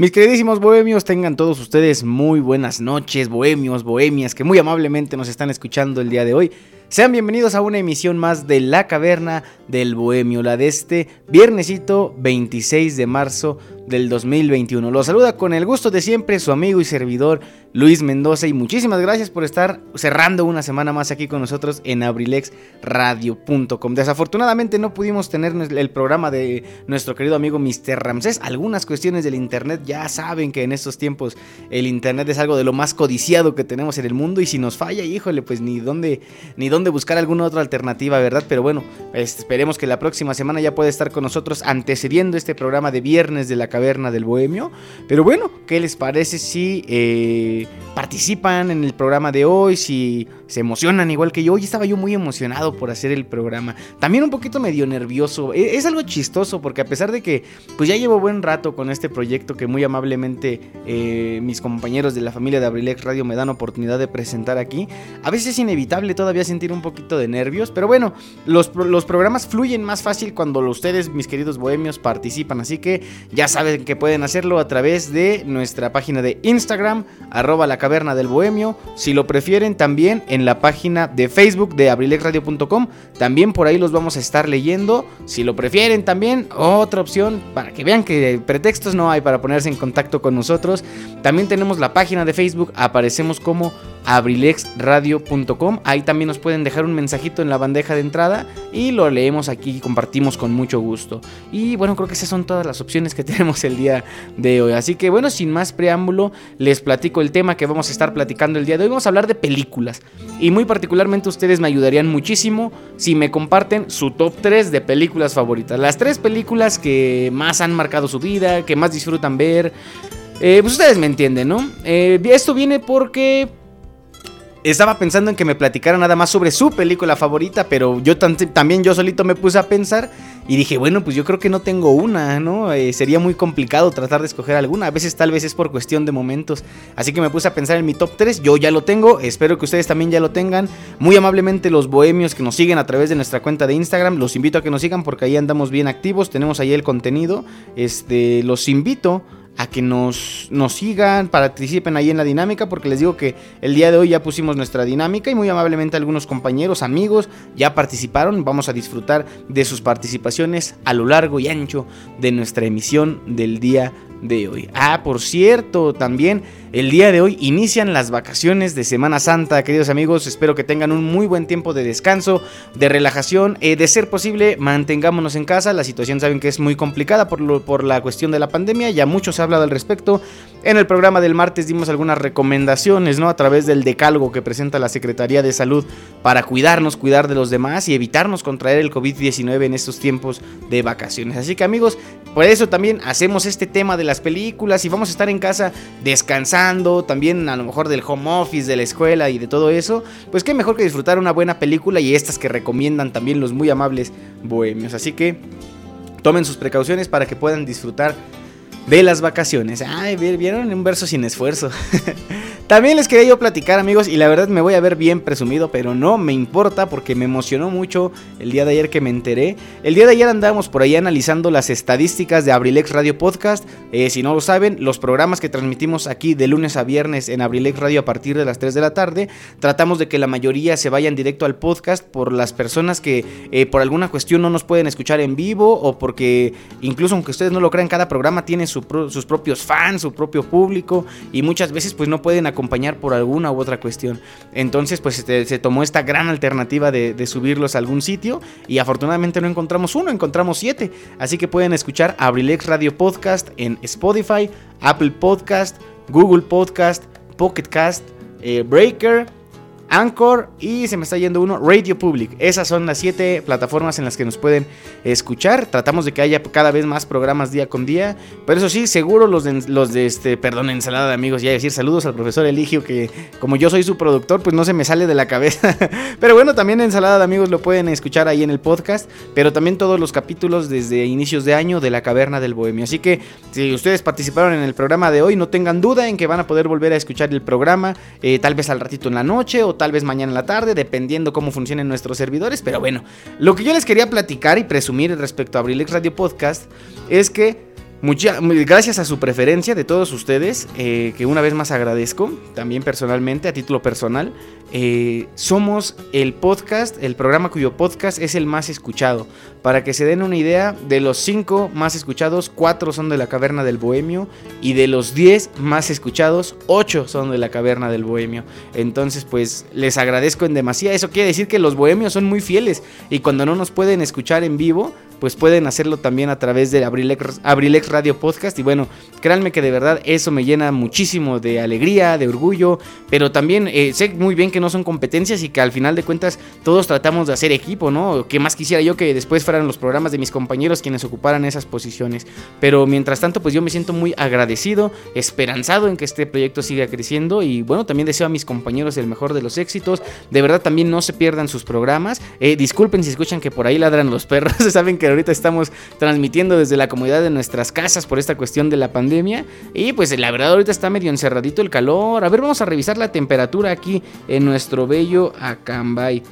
Mis queridísimos bohemios, tengan todos ustedes muy buenas noches, bohemios, bohemias, que muy amablemente nos están escuchando el día de hoy. Sean bienvenidos a una emisión más de La Caverna del Bohemio, la de este viernesito 26 de marzo del 2021. Los saluda con el gusto de siempre su amigo y servidor Luis Mendoza y muchísimas gracias por estar cerrando una semana más aquí con nosotros en abrilexradio.com. Desafortunadamente no pudimos tener el programa de nuestro querido amigo Mr. Ramsés. Algunas cuestiones del internet ya saben que en estos tiempos el internet es algo de lo más codiciado que tenemos en el mundo y si nos falla, híjole, pues ni dónde ni dónde de buscar alguna otra alternativa, ¿verdad? Pero bueno, este, esperemos que la próxima semana ya pueda estar con nosotros antecediendo este programa de viernes de la caverna del bohemio. Pero bueno, ¿qué les parece si eh, participan en el programa de hoy? Si se emocionan igual que yo. Hoy estaba yo muy emocionado por hacer el programa. También un poquito medio nervioso. E, es, algo chistoso porque a pesar de que pues ya llevo buen rato con este proyecto que muy amablemente eh, mis compañeros de la familia de Abrilex Radio me dan oportunidad de presentar aquí, a veces es inevitable todavía sentir un poquito de nervios. Pero bueno, los, los programas fluyen más fácil cuando ustedes, mis queridos bohemios, participan. Así que ya saben que pueden hacerlo a través de nuestra página de Instagram, arroba la caverna del bohemio. Si lo prefieren, también en la página de Facebook de abrilexradio.com. También por ahí los vamos a estar leyendo. Si lo prefieren también, otra opción para que vean que pretextos no hay para ponerse en contacto con nosotros. También tenemos la página de Facebook, aparecemos como abrilexradio.com. Ahí también nos pueden dejar un mensajito en la bandeja de entrada y lo leemos aquí y compartimos con mucho gusto. Y bueno, creo que esas son todas las opciones que tenemos el día de hoy. Así que bueno, sin más preámbulo, les platico el tema que vamos a estar platicando el día de hoy. Vamos a hablar de películas. Y muy particularmente ustedes me ayudarían muchísimo si me comparten su top 3 de películas favoritas. Las tres películas que más han marcado su vida, que más disfrutan ver. Eh, pues ustedes me entienden, ¿no? Eh, esto viene porque estaba pensando en que me platicara nada más sobre su película favorita, pero yo también yo solito me puse a pensar y dije, bueno, pues yo creo que no tengo una, ¿no? Eh, sería muy complicado tratar de escoger alguna. A veces tal vez es por cuestión de momentos. Así que me puse a pensar en mi top 3. Yo ya lo tengo, espero que ustedes también ya lo tengan. Muy amablemente los bohemios que nos siguen a través de nuestra cuenta de Instagram, los invito a que nos sigan porque ahí andamos bien activos, tenemos ahí el contenido. Este, los invito a que nos, nos sigan, participen ahí en la dinámica, porque les digo que el día de hoy ya pusimos nuestra dinámica y muy amablemente algunos compañeros, amigos, ya participaron. Vamos a disfrutar de sus participaciones a lo largo y ancho de nuestra emisión del día de hoy. Ah, por cierto, también el día de hoy inician las vacaciones de Semana Santa, queridos amigos. Espero que tengan un muy buen tiempo de descanso, de relajación. Eh, de ser posible, mantengámonos en casa. La situación saben que es muy complicada por, por la cuestión de la pandemia. Ya mucho se ha hablado al respecto. En el programa del martes dimos algunas recomendaciones, ¿no? A través del decálogo que presenta la Secretaría de Salud para cuidarnos, cuidar de los demás y evitarnos contraer el COVID-19 en estos tiempos de vacaciones. Así que amigos, por eso también hacemos este tema de las películas y vamos a estar en casa descansando, también a lo mejor del home office, de la escuela y de todo eso. Pues qué mejor que disfrutar una buena película y estas que recomiendan también los muy amables bohemios. Así que tomen sus precauciones para que puedan disfrutar de las vacaciones. Ay, vieron un verso sin esfuerzo. También les quería yo platicar, amigos, y la verdad me voy a ver bien presumido, pero no me importa porque me emocionó mucho el día de ayer que me enteré. El día de ayer andábamos por ahí analizando las estadísticas de Abrilex Radio Podcast. Eh, si no lo saben, los programas que transmitimos aquí de lunes a viernes en Abrilex Radio a partir de las 3 de la tarde, tratamos de que la mayoría se vayan directo al podcast por las personas que eh, por alguna cuestión no nos pueden escuchar en vivo o porque incluso aunque ustedes no lo crean, cada programa tiene sus propios fans, su propio público y muchas veces pues no pueden acompañar por alguna u otra cuestión. Entonces, pues se tomó esta gran alternativa de, de, subirlos a algún sitio y afortunadamente no encontramos uno, encontramos siete. Así que pueden escuchar Abrilex Radio Podcast en Spotify, Apple Podcast, Google Podcast, Pocket Cast, eh, Breaker Anchor y se me está yendo uno, Radio Public. Esas son las siete plataformas en las que nos pueden escuchar. Tratamos de que haya cada vez más programas día con día. Pero eso sí, seguro los de, los de este, perdón, ensalada de amigos, ya decir saludos al profesor Eligio, que como yo soy su productor, pues no se me sale de la cabeza. pero bueno, también ensalada de amigos lo pueden escuchar ahí en el podcast. Pero también todos los capítulos desde inicios de año de la caverna del bohemio. Así que si ustedes participaron en el programa de hoy, no tengan duda en que van a poder volver a escuchar el programa, eh, tal vez al ratito en la noche o tal vez mañana en la tarde, dependiendo cómo funcionen nuestros servidores. Pero bueno, lo que yo les quería platicar y presumir respecto a Abrilex Radio Podcast es que gracias a su preferencia de todos ustedes, eh, que una vez más agradezco, también personalmente, a título personal, eh, somos el podcast, el programa cuyo podcast es el más escuchado. Para que se den una idea, de los 5 más escuchados, 4 son de la Caverna del Bohemio y de los 10 más escuchados, 8 son de la Caverna del Bohemio. Entonces, pues les agradezco en demasía. Eso quiere decir que los bohemios son muy fieles y cuando no nos pueden escuchar en vivo, pues pueden hacerlo también a través de Abrilex, Radio Podcast. Y bueno, créanme que de verdad eso me llena muchísimo de alegría, de orgullo, pero también eh, sé muy bien que no son competencias y que al final de cuentas todos tratamos de hacer equipo, ¿no? Que más quisiera yo que después fueran los programas de mis compañeros quienes ocuparan esas posiciones. Pero mientras tanto, pues yo me siento muy agradecido, esperanzado en que este proyecto siga creciendo y bueno, también deseo a mis compañeros el mejor de los éxitos. De verdad también no se pierdan sus programas. Eh, disculpen si escuchan que por ahí ladran los perros, saben que ahorita estamos transmitiendo desde la comodidad de nuestras casas por esta cuestión de la pandemia. Y pues la verdad ahorita está medio encerradito el calor. A ver, vamos a revisar la temperatura aquí en nuestro bello Acambay.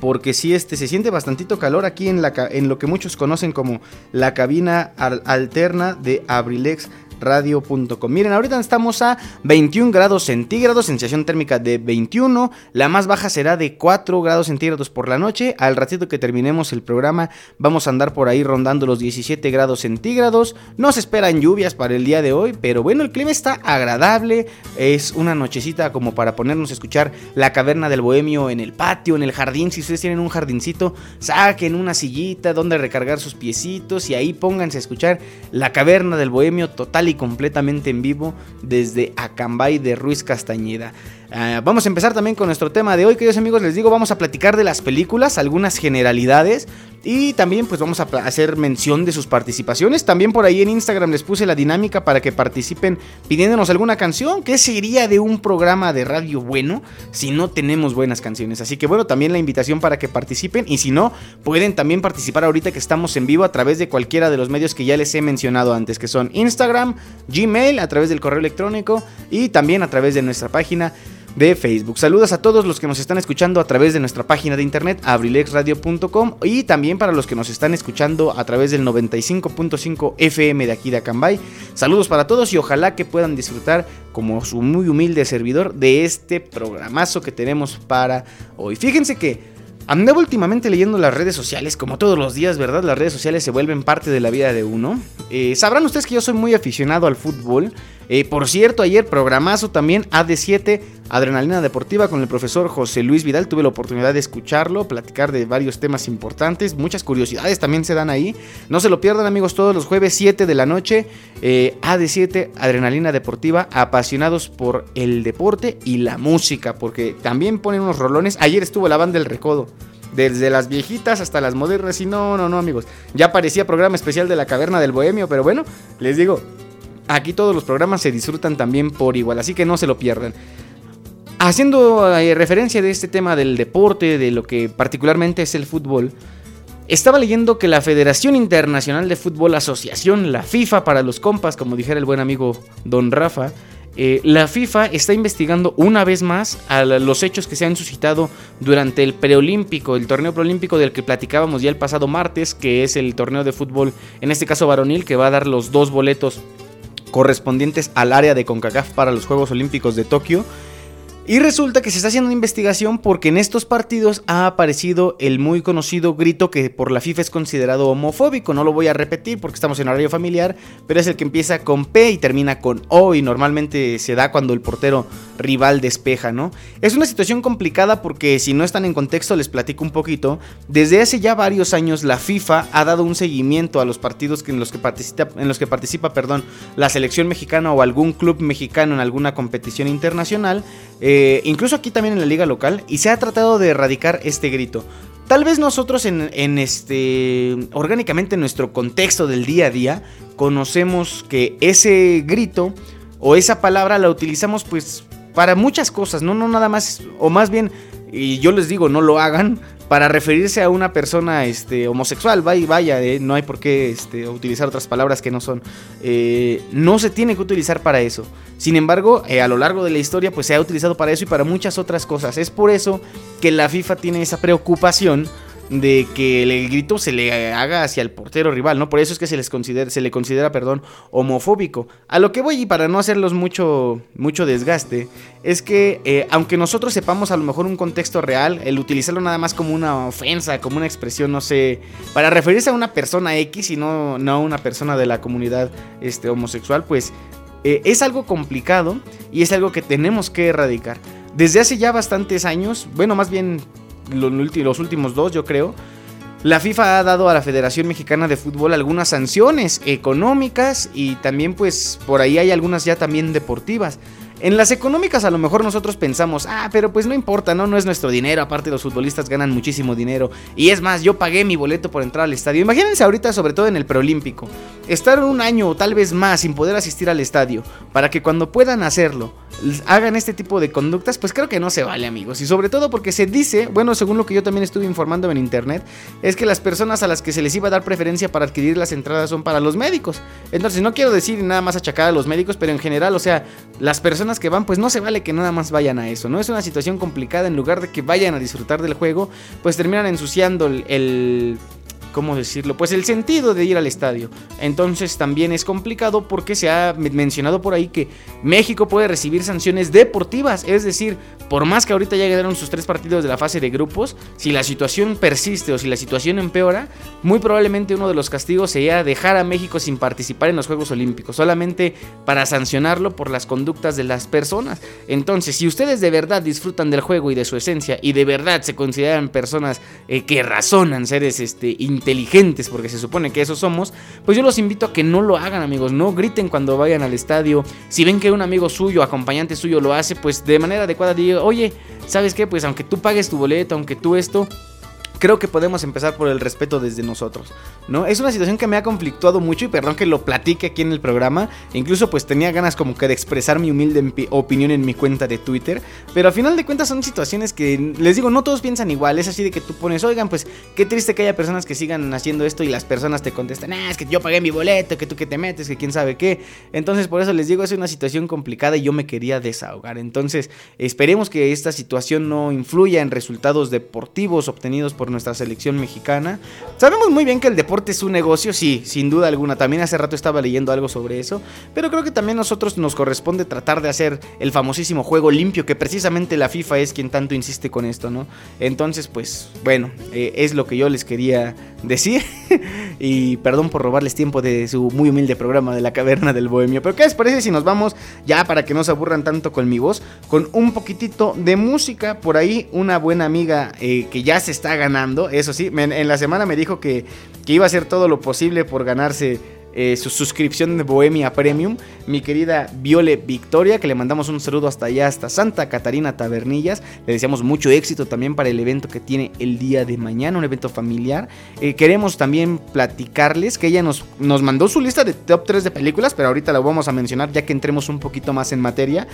Porque si este, se siente bastantito calor aquí en, en lo que muchos conocen como la cabina alterna de Abrilex radio.com. Miren, ahorita estamos a 21 grados centígrados, sensación térmica de 21, la más baja será de 4 grados centígrados por la noche, al ratito que terminemos el programa vamos a andar por ahí rondando los 17 grados centígrados, no se esperan lluvias para el día de hoy, pero bueno, el clima está agradable, es una nochecita como para ponernos a escuchar la caverna del bohemio en el patio, en el jardín, si ustedes tienen un jardincito, saquen una sillita donde recargar sus piecitos y ahí pónganse a escuchar la caverna del bohemio total y completamente en vivo desde Acambay de Ruiz Castañeda. Ah, vamos a empezar también con nuestro tema de hoy, queridos amigos. Les digo, vamos a platicar de las películas, algunas generalidades y también pues vamos a hacer mención de sus participaciones. También por ahí en Instagram les puse la dinámica para que participen pidiéndonos alguna canción. ¿Qué sería de un programa de radio bueno si no tenemos buenas canciones? Así que bueno, también la invitación para que participen y si no, pueden también participar ahorita que estamos en vivo a través de cualquiera de los medios que ya les he mencionado antes, que son Instagram, Gmail, a través del correo electrónico y también a través de nuestra página de Facebook. Saludos a todos los que nos están escuchando a través de nuestra página de internet abrilexradio.com y también para los que nos están escuchando a través del 95.5 FM de aquí de Acambay. Saludos para todos y ojalá que puedan disfrutar como su muy humilde servidor de este programazo que tenemos para hoy. Fíjense que Andaba últimamente leyendo las redes sociales, como todos los días, ¿verdad? Las redes sociales se vuelven parte de la vida de uno. Eh, sabrán ustedes que yo soy muy aficionado al fútbol. Eh, por cierto, ayer programazo también AD7, Adrenalina Deportiva con el profesor José Luis Vidal. Tuve la oportunidad de escucharlo, platicar de varios temas importantes. Muchas curiosidades también se dan ahí. No se lo pierdan amigos todos los jueves 7 de la noche. Eh, AD7, Adrenalina Deportiva, apasionados por el deporte y la música. Porque también ponen unos rolones. Ayer estuvo la banda del Recodo. Desde las viejitas hasta las modernas. Y no, no, no, amigos. Ya parecía programa especial de la caverna del bohemio. Pero bueno, les digo, Aquí todos los programas se disfrutan también por igual, así que no se lo pierdan. Haciendo eh, referencia de este tema del deporte, de lo que particularmente es el fútbol, estaba leyendo que la Federación Internacional de Fútbol Asociación, la FIFA para los compas, como dijera el buen amigo Don Rafa, eh, la FIFA está investigando una vez más a los hechos que se han suscitado durante el preolímpico, el torneo preolímpico del que platicábamos ya el pasado martes, que es el torneo de fútbol, en este caso varonil, que va a dar los dos boletos correspondientes al área de CONCACAF para los Juegos Olímpicos de Tokio. Y resulta que se está haciendo una investigación porque en estos partidos ha aparecido el muy conocido grito que por la FIFA es considerado homofóbico. No lo voy a repetir porque estamos en horario familiar, pero es el que empieza con P y termina con O y normalmente se da cuando el portero rival despeja, ¿no? Es una situación complicada porque si no están en contexto les platico un poquito. Desde hace ya varios años la FIFA ha dado un seguimiento a los partidos en los que participa, en los que participa perdón, la selección mexicana o algún club mexicano en alguna competición internacional. Eh, incluso aquí también en la liga local, y se ha tratado de erradicar este grito. Tal vez nosotros en, este orgánicamente en nuestro contexto del día a día conocemos que ese grito o esa palabra la utilizamos pues para muchas cosas, no no nada más o más bien y yo les digo no lo hagan para referirse a una persona este, homosexual, vaya, vaya eh, no hay por qué este, utilizar otras palabras que no son. Eh, no se tiene que utilizar para eso. Sin embargo, eh, a lo largo de la historia, pues se ha utilizado para eso y para muchas otras cosas. Es por eso que la FIFA tiene esa preocupación de que el grito se le haga hacia el portero rival, ¿no? Por eso es que se les considera, se le considera, perdón, homofóbico. A lo que voy y para no hacerlos mucho, mucho desgaste, es que eh, aunque nosotros sepamos a lo mejor un contexto real, el utilizarlo nada más como una ofensa, como una expresión, no sé, para referirse a una persona X y no, no a una persona de la comunidad este, homosexual, pues eh, es algo complicado y es algo que tenemos que erradicar. Desde hace ya bastantes años, bueno, más bien los últimos dos, yo creo, la FIFA ha dado a la Federación Mexicana de Fútbol algunas sanciones económicas y también pues por ahí hay algunas ya también deportivas. En las económicas a lo mejor nosotros pensamos, ah, pero pues no importa, no, no es nuestro dinero, aparte los futbolistas ganan muchísimo dinero. Y es más, yo pagué mi boleto por entrar al estadio. Imagínense ahorita, sobre todo en el preolímpico, estar un año o tal vez más sin poder asistir al estadio, para que cuando puedan hacerlo, hagan este tipo de conductas, pues creo que no se vale, amigos. Y sobre todo porque se dice, bueno, según lo que yo también estuve informando en internet, es que las personas a las que se les iba a dar preferencia para adquirir las entradas son para los médicos. Entonces, no quiero decir nada más achacar a los médicos, pero en general, o sea, las personas que van, pues no se vale que nada más vayan a eso, ¿no? Es una situación complicada, en lugar de que vayan a disfrutar del juego, pues terminan ensuciando el ¿cómo decirlo? Pues el sentido de ir al estadio. Entonces también es complicado porque se ha mencionado por ahí que México puede recibir sanciones deportivas. Es decir, por más que ahorita ya quedaron sus tres partidos de la fase de grupos, si la situación persiste o si la situación empeora, muy probablemente uno de los castigos sería dejar a México sin participar en los Juegos Olímpicos, solamente para sancionarlo por las conductas de las personas. Entonces, si ustedes de verdad disfrutan del juego y de su esencia y de verdad se consideran personas eh, que razonan, seres este, inteligentes, porque se supone que eso somos, pues yo los invito a que no lo hagan, amigos. No griten cuando vayan al estadio. Si ven que un amigo suyo, acompañante suyo, lo hace, pues de manera adecuada diga, oye, ¿sabes qué? Pues aunque tú pagues tu boleto, aunque tú esto, creo que podemos empezar por el respeto desde nosotros, ¿no? Es una situación que me ha conflictuado mucho y perdón que lo platique aquí en el programa, incluso pues tenía ganas como que de expresar mi humilde opinión en mi cuenta de Twitter, pero al final de cuentas son situaciones que les digo, no todos piensan igual, es así de que tú pones, oigan, pues qué triste que haya personas que sigan haciendo esto y las personas te contestan, ah, es que yo pagué mi boleto, que tú que te metes, que quién sabe qué, entonces por eso les digo, es una situación complicada y yo me quería desahogar, entonces esperemos que esta situación no influya en resultados deportivos obtenidos por nuestra selección mexicana. Sabemos muy bien que el deporte es un negocio, sí, sin duda alguna. También hace rato estaba leyendo algo sobre eso. Pero creo que también a nosotros nos corresponde tratar de hacer el famosísimo juego limpio, que precisamente la FIFA es quien tanto insiste con esto, ¿no? Entonces, pues, bueno, eh, es lo que yo les quería decir. y perdón por robarles tiempo de su muy humilde programa de la caverna del bohemio. Pero ¿qué les parece si nos vamos ya para que no se aburran tanto con mi voz? Con un poquitito de música. Por ahí una buena amiga eh, que ya se está ganando eso sí, en la semana me dijo que, iba a hacer todo lo posible por ganarse eh, su suscripción de Bohemia Premium, mi querida Viole Victoria, que le mandamos un saludo hasta allá, hasta Santa Catarina Tabernillas. Le deseamos mucho éxito también para el evento que tiene el día de mañana, un evento familiar. Eh, queremos también platicarles que ella nos, nos mandó su lista de top 3 de películas, pero ahorita la vamos a mencionar ya que entremos un poquito más en materia.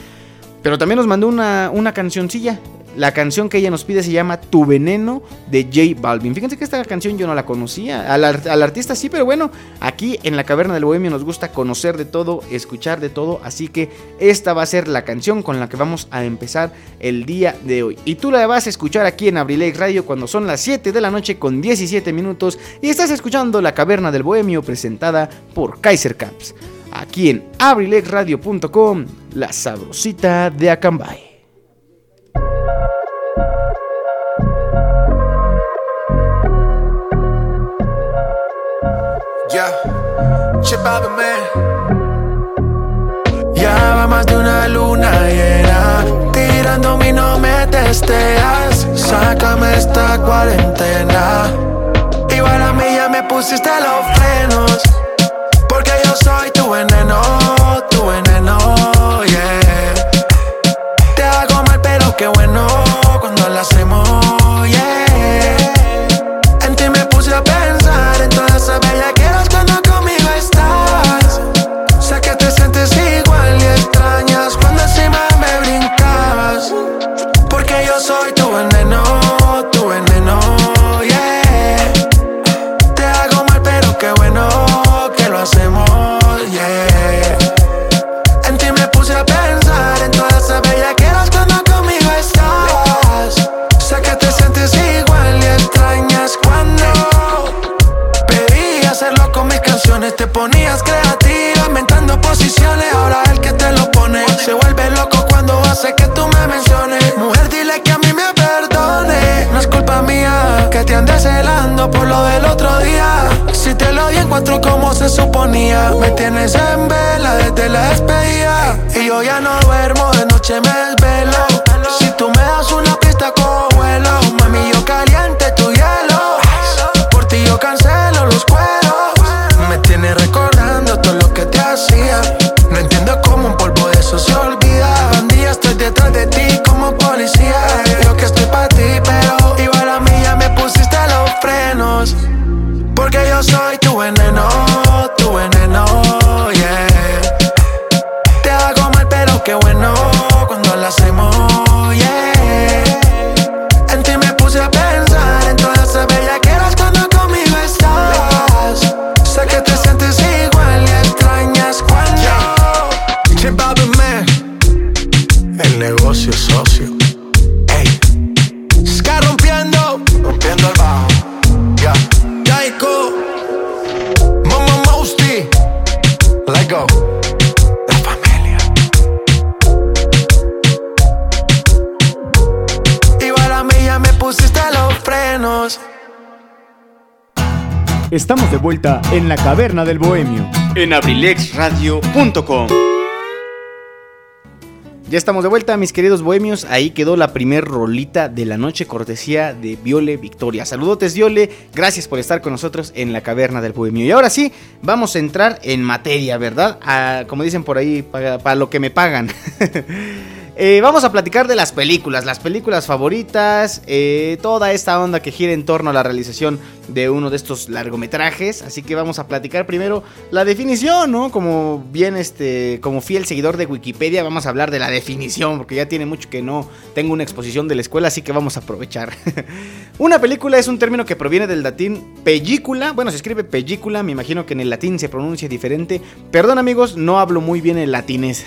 Pero también nos mandó una, una cancioncilla. La canción que ella nos pide se llama Tu Veneno de J Balvin. Fíjense que esta canción yo no la conocía. Al, artista sí, pero bueno, aquí en la Caverna del Bohemio nos gusta conocer de todo, escuchar de todo. Así que esta va a ser la canción con la que vamos a empezar el día de hoy. Y tú la vas a escuchar aquí en Abrileix Radio cuando son las 7 de la noche con 17 minutos. Y estás escuchando la Caverna del Bohemio presentada por Kaiser Caps aquí en abrilexradio.com, la sabrosita de Acambay. Ya, chipado. Ya va más de una luna llena. tirando mi no me testeas. Sácame esta cuarentena. Igual a mí ya me pusiste los frenos porque yo soy tu veneno, del bohemio en abrilexradio.com. Ya estamos de vuelta, mis queridos bohemios. Ahí quedó la primer rolita de la noche, cortesía de Viole Victoria. Saludotes, Viole. Gracias por estar con nosotros en la caverna del bohemio. Y ahora sí, vamos a entrar en materia, ¿verdad? A, como dicen por ahí, para, lo que me pagan. Eh, vamos a platicar de las películas, las películas favoritas, eh, toda esta onda que gira en torno a la realización de uno de estos largometrajes. Así que vamos a platicar primero la definición, ¿no? Como bien, este, como fiel seguidor de Wikipedia, vamos a hablar de la definición, porque ya tiene mucho que no tengo una exposición de la escuela, así que vamos a aprovechar. una película es un término que proviene del latín película, bueno, se escribe película, me imagino que en el latín se pronuncia diferente. Perdón amigos, no hablo muy bien el latinés.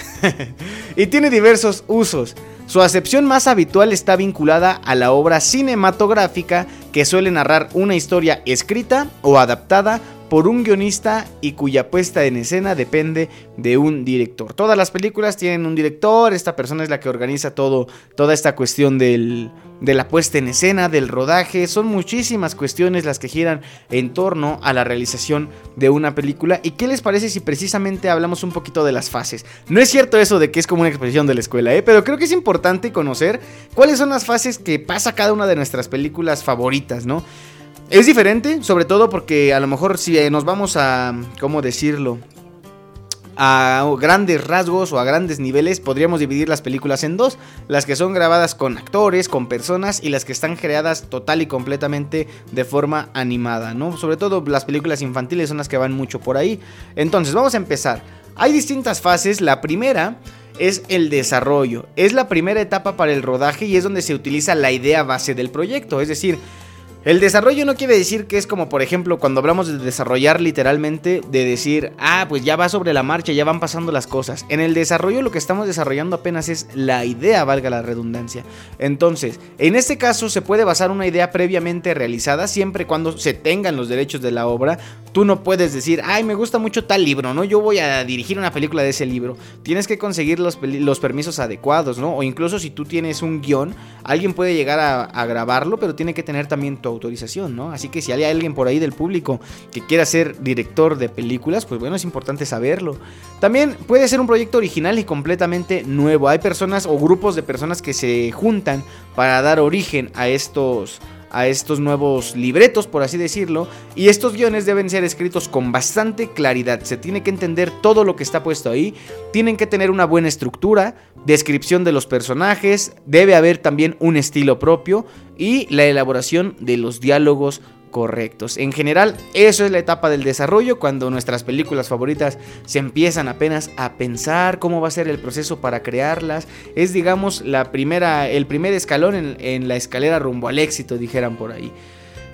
y tiene diversos usos. Su acepción más habitual está vinculada a la obra cinematográfica que suele narrar una historia escrita o adaptada por un guionista y cuya puesta en escena depende de un director. Todas las películas tienen un director, esta persona es la que organiza todo, toda esta cuestión del, de la puesta en escena, del rodaje, son muchísimas cuestiones las que giran en torno a la realización de una película. ¿Y qué les parece si precisamente hablamos un poquito de las fases? No es cierto eso de que es como una exposición de la escuela, ¿eh? pero creo que es importante conocer cuáles son las fases que pasa cada una de nuestras películas favoritas, ¿no? Es diferente, sobre todo porque a lo mejor si nos vamos a, ¿cómo decirlo? A grandes rasgos o a grandes niveles podríamos dividir las películas en dos, las que son grabadas con actores, con personas y las que están creadas total y completamente de forma animada, ¿no? Sobre todo las películas infantiles son las que van mucho por ahí. Entonces, vamos a empezar. Hay distintas fases, la primera es el desarrollo, es la primera etapa para el rodaje y es donde se utiliza la idea base del proyecto, es decir, el desarrollo no quiere decir que es como, por ejemplo, cuando hablamos de desarrollar literalmente, de decir, ah, pues ya va sobre la marcha, ya van pasando las cosas. En el desarrollo lo que estamos desarrollando apenas es la idea, valga la redundancia. Entonces, en este caso se puede basar una idea previamente realizada siempre y cuando se tengan los derechos de la obra. Tú no puedes decir, ay, me gusta mucho tal libro, ¿no? Yo voy a dirigir una película de ese libro. Tienes que conseguir los, permisos adecuados, ¿no? O incluso si tú tienes un guion, alguien puede llegar a, a grabarlo, pero tiene que tener también tu autorización, ¿no? Así que si hay alguien por ahí del público que quiera ser director de películas, pues bueno, es importante saberlo. También puede ser un proyecto original y completamente nuevo. Hay personas o grupos de personas que se juntan para dar origen a estos a estos nuevos libretos, por así decirlo, y estos guiones deben ser escritos con bastante claridad. Se tiene que entender todo lo que está puesto ahí, tienen que tener una buena estructura, descripción de los personajes, debe haber también un estilo propio y la elaboración de los diálogos correctos. En general, eso es la etapa del desarrollo cuando nuestras películas favoritas se empiezan apenas a pensar cómo va a ser el proceso para crearlas. Es, digamos, la primera, el primer escalón en, en la escalera rumbo al éxito, dijeran por ahí.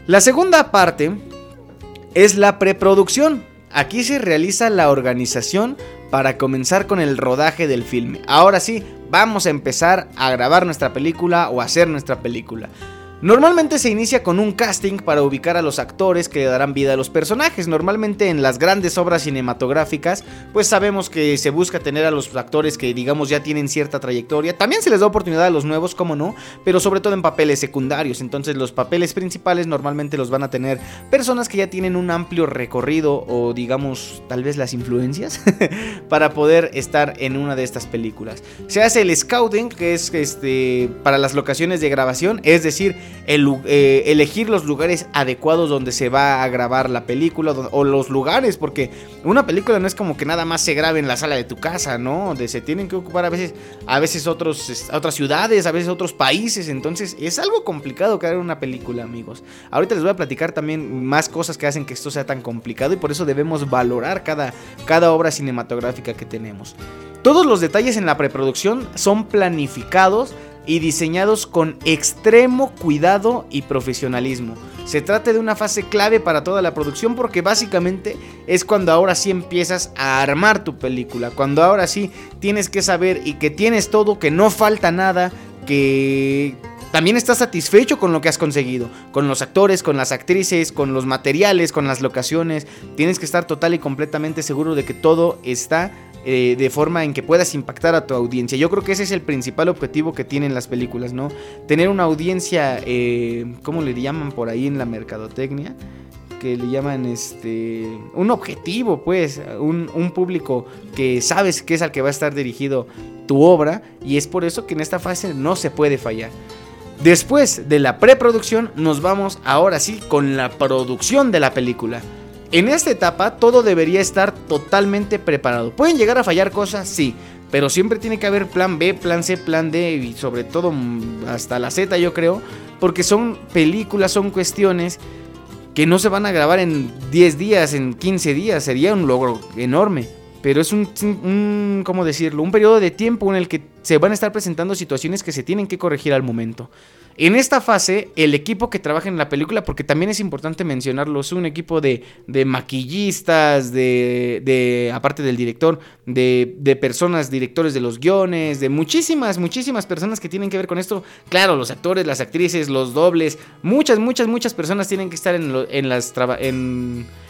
La segunda parte es la preproducción. Aquí se realiza la organización para comenzar con el rodaje del filme. Ahora sí, vamos a empezar a grabar nuestra película o hacer nuestra película. Normalmente se inicia con un casting para ubicar a los actores que le darán vida a los personajes. Normalmente en las grandes obras cinematográficas, pues sabemos que se busca tener a los actores que digamos ya tienen cierta trayectoria. También se les da oportunidad a los nuevos, como no, pero sobre todo en papeles secundarios. Entonces los papeles principales normalmente los van a tener personas que ya tienen un amplio recorrido o digamos tal vez las influencias para poder estar en una de estas películas. Se hace el scouting, que es este para las locaciones de grabación, es decir, eh, elegir los lugares adecuados donde se va a grabar la película o los lugares, porque una película no es como que nada más se grabe en la sala de tu casa, ¿no? Donde se tienen que ocupar a veces, a veces otros, otras ciudades, a veces otros países, entonces es algo complicado crear una película, amigos. Ahorita les voy a platicar también más cosas que hacen que esto sea tan complicado y por eso debemos valorar cada, cada obra cinematográfica que tenemos. Todos los detalles en la preproducción son planificados y diseñados con extremo cuidado y profesionalismo. Se trata de una fase clave para toda la producción porque básicamente es cuando ahora sí empiezas a armar tu película, cuando ahora sí tienes que saber y que tienes todo, que no falta nada, que también estás satisfecho con lo que has conseguido, con los actores, con las actrices, con los materiales, con las locaciones. Tienes que estar total y completamente seguro de que todo está eh, de forma en que puedas impactar a tu audiencia. Yo creo que ese es el principal objetivo que tienen las películas, ¿no? Tener una audiencia, eh, ¿cómo le llaman por ahí en la mercadotecnia? que le llaman este un objetivo pues un, un, público que sabes que es al que va a estar dirigido tu obra y es por eso que en esta fase no se puede fallar después de la preproducción nos vamos ahora sí con la producción de la película en esta etapa todo debería estar totalmente preparado. ¿Pueden llegar a fallar cosas? Sí. Pero siempre tiene que haber plan B, plan C, plan D y sobre todo mm, hasta la Z yo creo. Porque son películas, son cuestiones que no se van a grabar en 10 días, en 15 días. Sería un logro enorme. Pero es un, ¿cómo decirlo? Un periodo de tiempo en el que se van a estar presentando situaciones que se tienen que corregir al momento. En esta fase, el equipo que trabaja en la película, porque también es importante mencionarlo, es un equipo de, maquillistas, de, aparte del director, de, personas, directores de los guiones, de muchísimas, muchísimas personas que tienen que ver con esto. Claro, los actores, las actrices, los dobles, muchas, muchas, muchas personas tienen que estar en, las...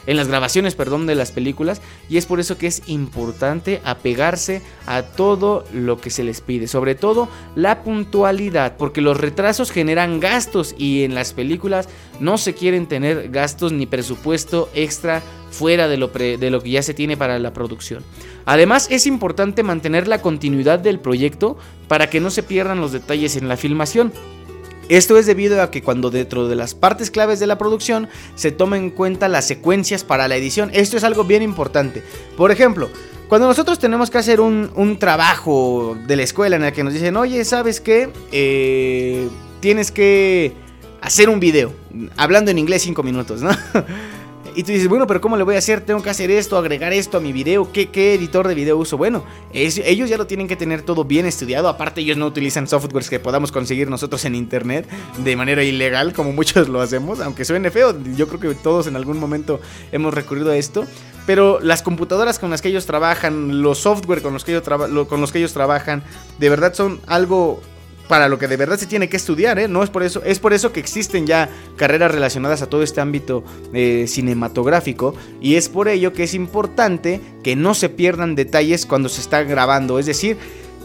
En las grabaciones, perdón, de las películas y es por eso que es importante apegarse a todo lo que se les pide, sobre todo la puntualidad, porque los retrasos generan gastos y en las películas no se quieren tener gastos ni presupuesto extra fuera de lo, de lo que ya se tiene para la producción. Además es importante mantener la continuidad del proyecto para que no se pierdan los detalles en la filmación. Esto es debido a que cuando dentro de las partes claves de la producción se tomen en cuenta las secuencias para la edición. Esto es algo bien importante. Por ejemplo, cuando nosotros tenemos que hacer un, trabajo de la escuela en el que nos dicen, oye, ¿sabes qué? Eh, tienes que hacer un video, hablando en inglés 5 minutos, ¿no? Y tú dices, bueno, pero ¿cómo le voy a hacer? Tengo que hacer esto, agregar esto a mi video. ¿Qué, qué editor de video uso? Bueno, ellos ya lo tienen que tener todo bien estudiado. Aparte, ellos no utilizan softwares que podamos conseguir nosotros en internet de manera ilegal, como muchos lo hacemos. Aunque suene feo, yo creo que todos en algún momento hemos recurrido a esto. Pero las computadoras con las que ellos trabajan, los software con los que ellos, con los que ellos trabajan, de verdad son algo para lo que de verdad se tiene que estudiar, ¿eh? No es por eso, es por eso que existen ya carreras relacionadas a todo este ámbito eh, cinematográfico y es por ello que es importante que no se pierdan detalles cuando se está grabando, es decir,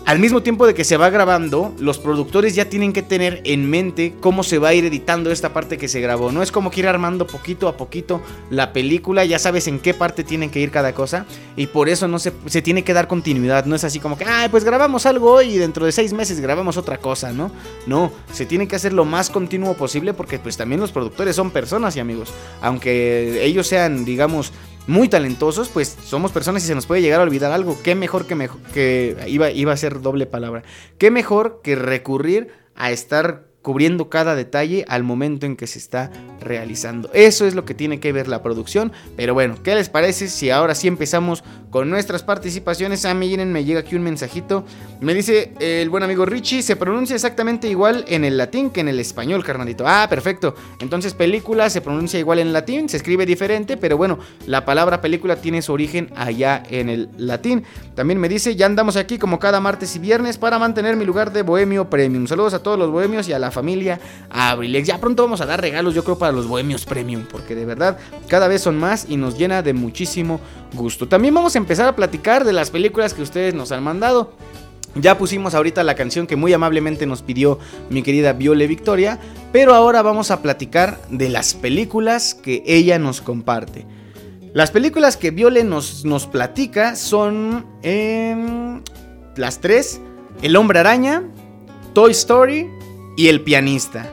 al mismo tiempo de que se va grabando, los productores ya tienen que tener en mente cómo se va a ir editando esta parte que se grabó. No es como que ir armando poquito a poquito la película, ya sabes en qué parte tienen que ir cada cosa. Y por eso no se, se tiene que dar continuidad. No es así como que, ay, pues grabamos algo hoy y dentro de seis meses grabamos otra cosa, ¿no? No, se tiene que hacer lo más continuo posible porque pues también los productores son personas y amigos. Aunque ellos sean, digamos, muy talentosos, pues somos personas y se nos puede llegar a olvidar algo. Qué mejor que mejor que iba, iba a ser doble palabra. Qué mejor que recurrir a estar cubriendo cada detalle al momento en que se está realizando. Eso es lo que tiene que ver la producción. Pero bueno, ¿qué les parece si ahora sí empezamos con nuestras participaciones? A mí me llega aquí un mensajito. Me dice el buen amigo Richie, se pronuncia exactamente igual en el latín que en el español, carnalito. Ah, perfecto. Entonces película se pronuncia igual en latín, se escribe diferente, pero bueno, la palabra película tiene su origen allá en el latín. También me dice, ya andamos aquí como cada martes y viernes para mantener mi lugar de bohemio premium. Saludos a todos los bohemios y a la familia Abrilex. Ya pronto vamos a dar regalos, yo creo, para los bohemios premium, porque de verdad cada vez son más y nos llena de muchísimo gusto. También vamos a empezar a platicar de las películas que ustedes nos han mandado. Ya pusimos ahorita la canción que muy amablemente nos pidió mi querida Viole Victoria, pero ahora vamos a platicar de las películas que ella nos comparte. Las películas que Viole nos, nos platica son em, las tres, El hombre araña, Toy Story y El pianista.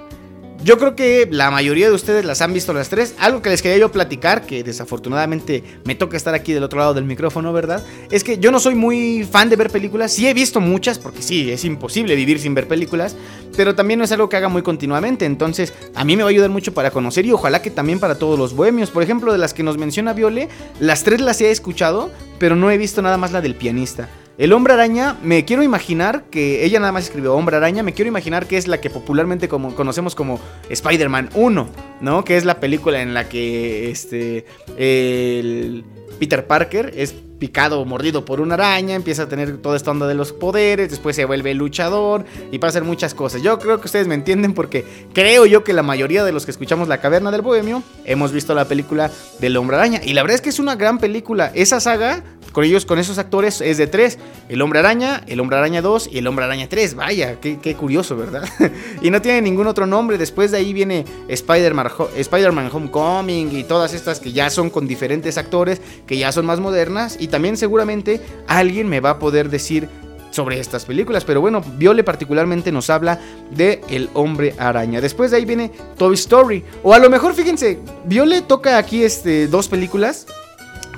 Yo creo que la mayoría de ustedes las han visto las tres. Algo que les quería yo platicar, que desafortunadamente me toca estar aquí del otro lado del micrófono, ¿verdad? Es que yo no soy muy fan de ver películas. Sí he visto muchas, porque sí, es imposible vivir sin ver películas. Pero también no es algo que haga muy continuamente. Entonces, a mí me va a ayudar mucho para conocer y ojalá que también para todos los bohemios. Por ejemplo, de las que nos menciona Viole, las tres las he escuchado, pero no he visto nada más la del pianista. El hombre araña, me quiero imaginar que ella nada más escribió hombre araña, me quiero imaginar que es la que popularmente conocemos como Spider-Man 1, ¿no? Que es la película en la que este el Peter Parker es picado o mordido por una araña, empieza a tener toda esta onda de los poderes, después se vuelve luchador y pasa a muchas cosas. Yo creo que ustedes me entienden porque creo yo que la mayoría de los que escuchamos La Caverna del Bohemio hemos visto la película del Hombre Araña y la verdad es que es una gran película. Esa saga con ellos, con esos actores, es de tres. El Hombre Araña, el Hombre Araña 2 y el Hombre Araña 3. Vaya, qué, curioso, ¿verdad? y no tiene ningún otro nombre. Después de ahí viene Spider-Man Spider Homecoming y todas estas que ya son con diferentes actores, que ya son más modernas. Y también seguramente alguien me va a poder decir sobre estas películas. Pero bueno, Viole particularmente nos habla de El Hombre Araña. Después de ahí viene Toy Story. O a lo mejor, fíjense, Viole toca aquí este, dos películas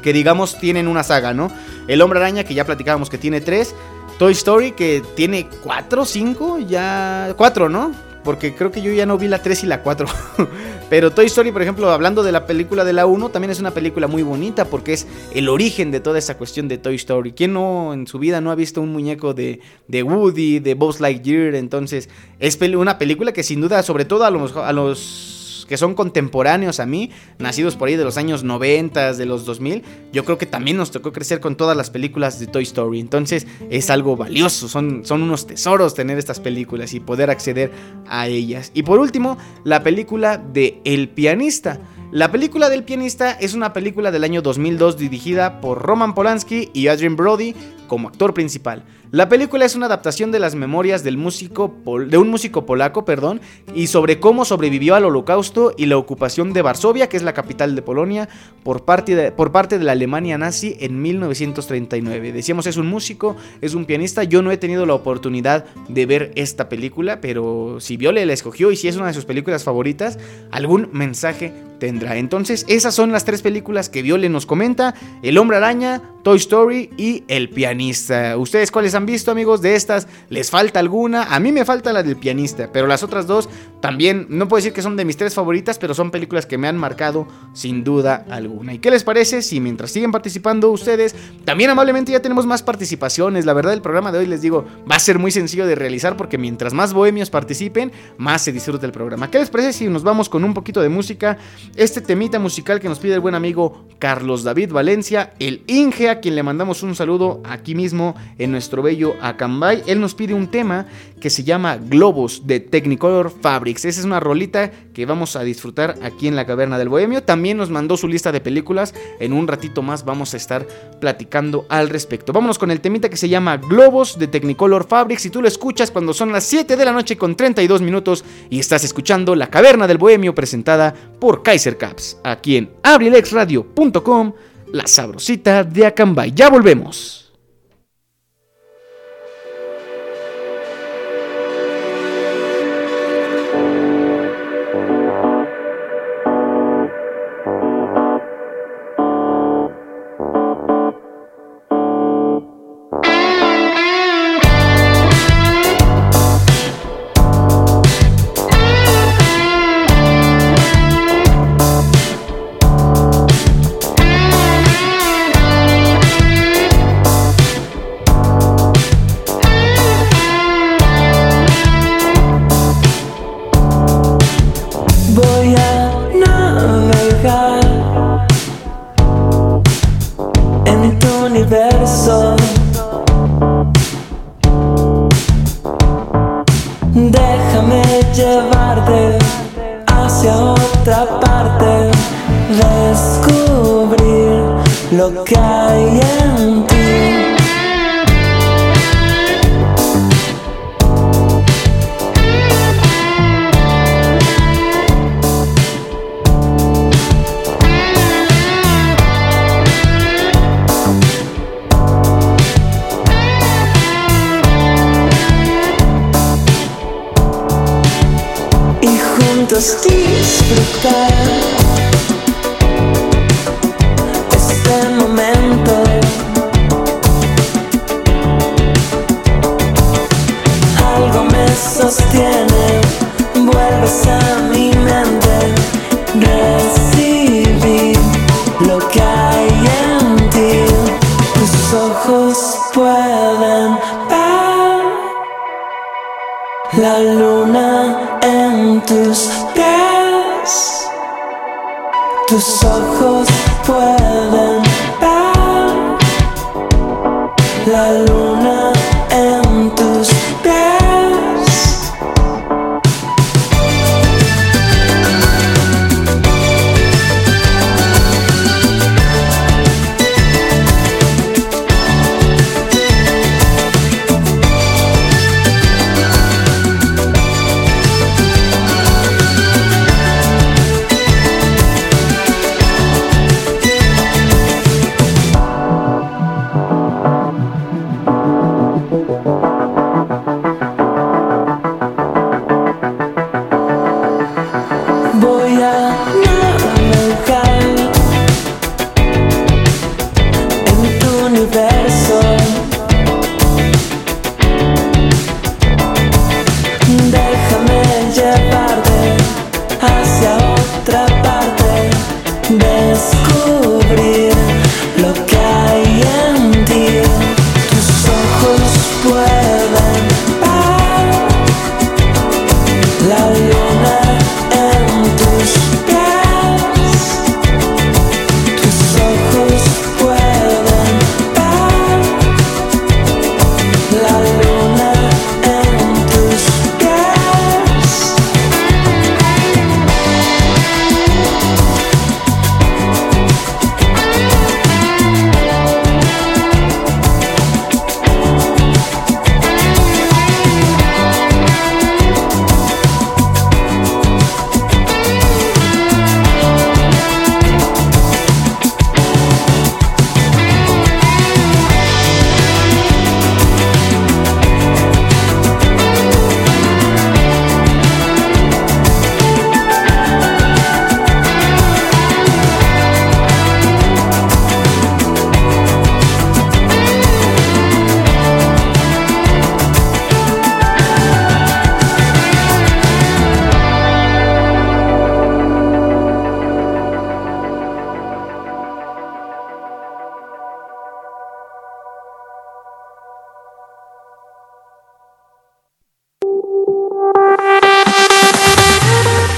que digamos tienen una saga, ¿no? El Hombre Araña, que ya platicábamos que tiene tres. Toy Story, que tiene cuatro, cinco, ya... Cuatro, ¿no? Porque creo que yo ya no vi la 3 y la 4. Pero Toy Story, por ejemplo, hablando de la película de la 1, también es una película muy bonita porque es el origen de toda esa cuestión de Toy Story. ¿Quién no en su vida no ha visto un muñeco de, de Woody, de Buzz Lightyear? Entonces, es una película que sin duda, sobre todo a a los que son contemporáneos a mí, nacidos por ahí de los años 90, de los 2000, yo creo que también nos tocó crecer con todas las películas de Toy Story. Entonces es algo valioso, son, son unos tesoros tener estas películas y poder acceder a ellas. Y por último, la película de El pianista. La película del pianista es una película del año 2002 dirigida por Roman Polanski y Adrian Brody como actor principal. La película es una adaptación de las memorias del músico de un músico polaco, perdón, y sobre cómo sobrevivió al Holocausto y la ocupación de Varsovia, que es la capital de Polonia, por parte de, por parte de la Alemania nazi en 1939. Decíamos, es un músico, es un pianista. Yo no he tenido la oportunidad de ver esta película, pero si Viole la escogió y si es una de sus películas favoritas, algún mensaje tendrá. Entonces, esas son las tres películas que Viole nos comenta: El Hombre Araña, Toy Story y El Pianista. ¿Ustedes cuáles han visto, amigos? De estas, ¿les falta alguna? A mí me falta la del pianista, pero las otras dos también, no puedo decir que son de mis tres favoritas, pero son películas que me han marcado sin duda alguna. ¿Y qué les parece si mientras siguen participando ustedes, también amablemente ya tenemos más participaciones? La verdad, el programa de hoy les digo, va a ser muy sencillo de realizar porque mientras más bohemios participen, más se disfruta el programa. ¿Qué les parece si nos vamos con un poquito de música? Este temita musical que nos pide el buen amigo Carlos David Valencia, el Inge, a quien le mandamos un saludo aquí aquí mismo en nuestro bello Acambay. Él nos pide un tema que se llama Globos de Technicolor Fabrics. Esa es una rolita que vamos a disfrutar aquí en la Caverna del Bohemio. También nos mandó su lista de películas. En un ratito más vamos a estar platicando al respecto. Vámonos con el temita que se llama Globos de Technicolor Fabrics. Si tú lo escuchas cuando son las 7 de la noche con 32 minutos y estás escuchando La Caverna del Bohemio presentada por Kaiser Caps, aquí en abrilexradio.com, la sabrosita de Acambay. Ya volvemos.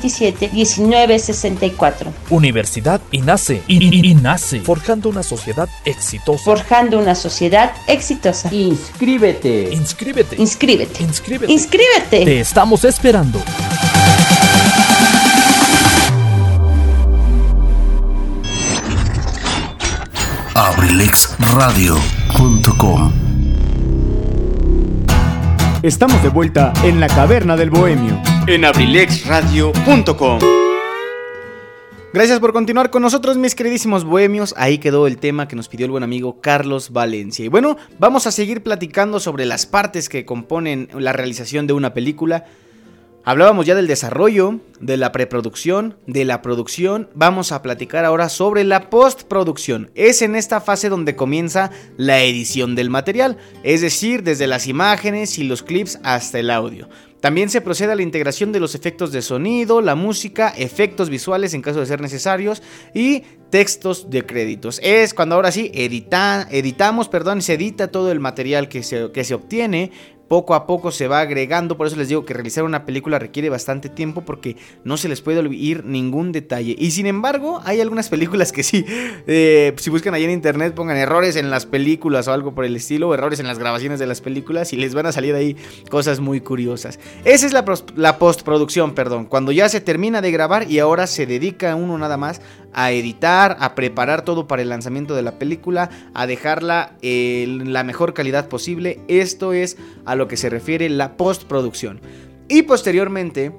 718-127-1964. Universidad INACE. INACE. Forjando una sociedad exitosa. Forjando una sociedad exitosa. Inscríbete. Inscríbete. Inscríbete. Inscríbete. Inscríbete. Te estamos esperando. abrilexradio.com Estamos de vuelta en la caverna del bohemio. En abrilexradio.com. Gracias por continuar con nosotros, mis queridísimos bohemios. Ahí quedó el tema que nos pidió el buen amigo Carlos Valencia. Y bueno, vamos a seguir platicando sobre las partes que componen la realización de una película. Hablábamos ya del desarrollo, de la preproducción, de la producción. Vamos a platicar ahora sobre la postproducción. Es en esta fase donde comienza la edición del material, es decir, desde las imágenes y los clips hasta el audio. También se procede a la integración de los efectos de sonido, la música, efectos visuales en caso de ser necesarios y textos de créditos. Es cuando ahora sí edita- editamos, perdón, se edita todo el material que se, que se obtiene. Poco a poco se va agregando, por eso les digo que realizar una película requiere bastante tiempo porque no se les puede olvidar ningún detalle. Y sin embargo, hay algunas películas que sí, eh, si buscan ahí en internet, pongan errores en las películas o algo por el estilo, o errores en las grabaciones de las películas y les van a salir ahí cosas muy curiosas. Esa es la, la postproducción, perdón, cuando ya se termina de grabar y ahora se dedica uno nada más a editar, a preparar todo para el lanzamiento de la película, a dejarla eh, en la mejor calidad posible. Esto es a lo que se refiere la postproducción. Y posteriormente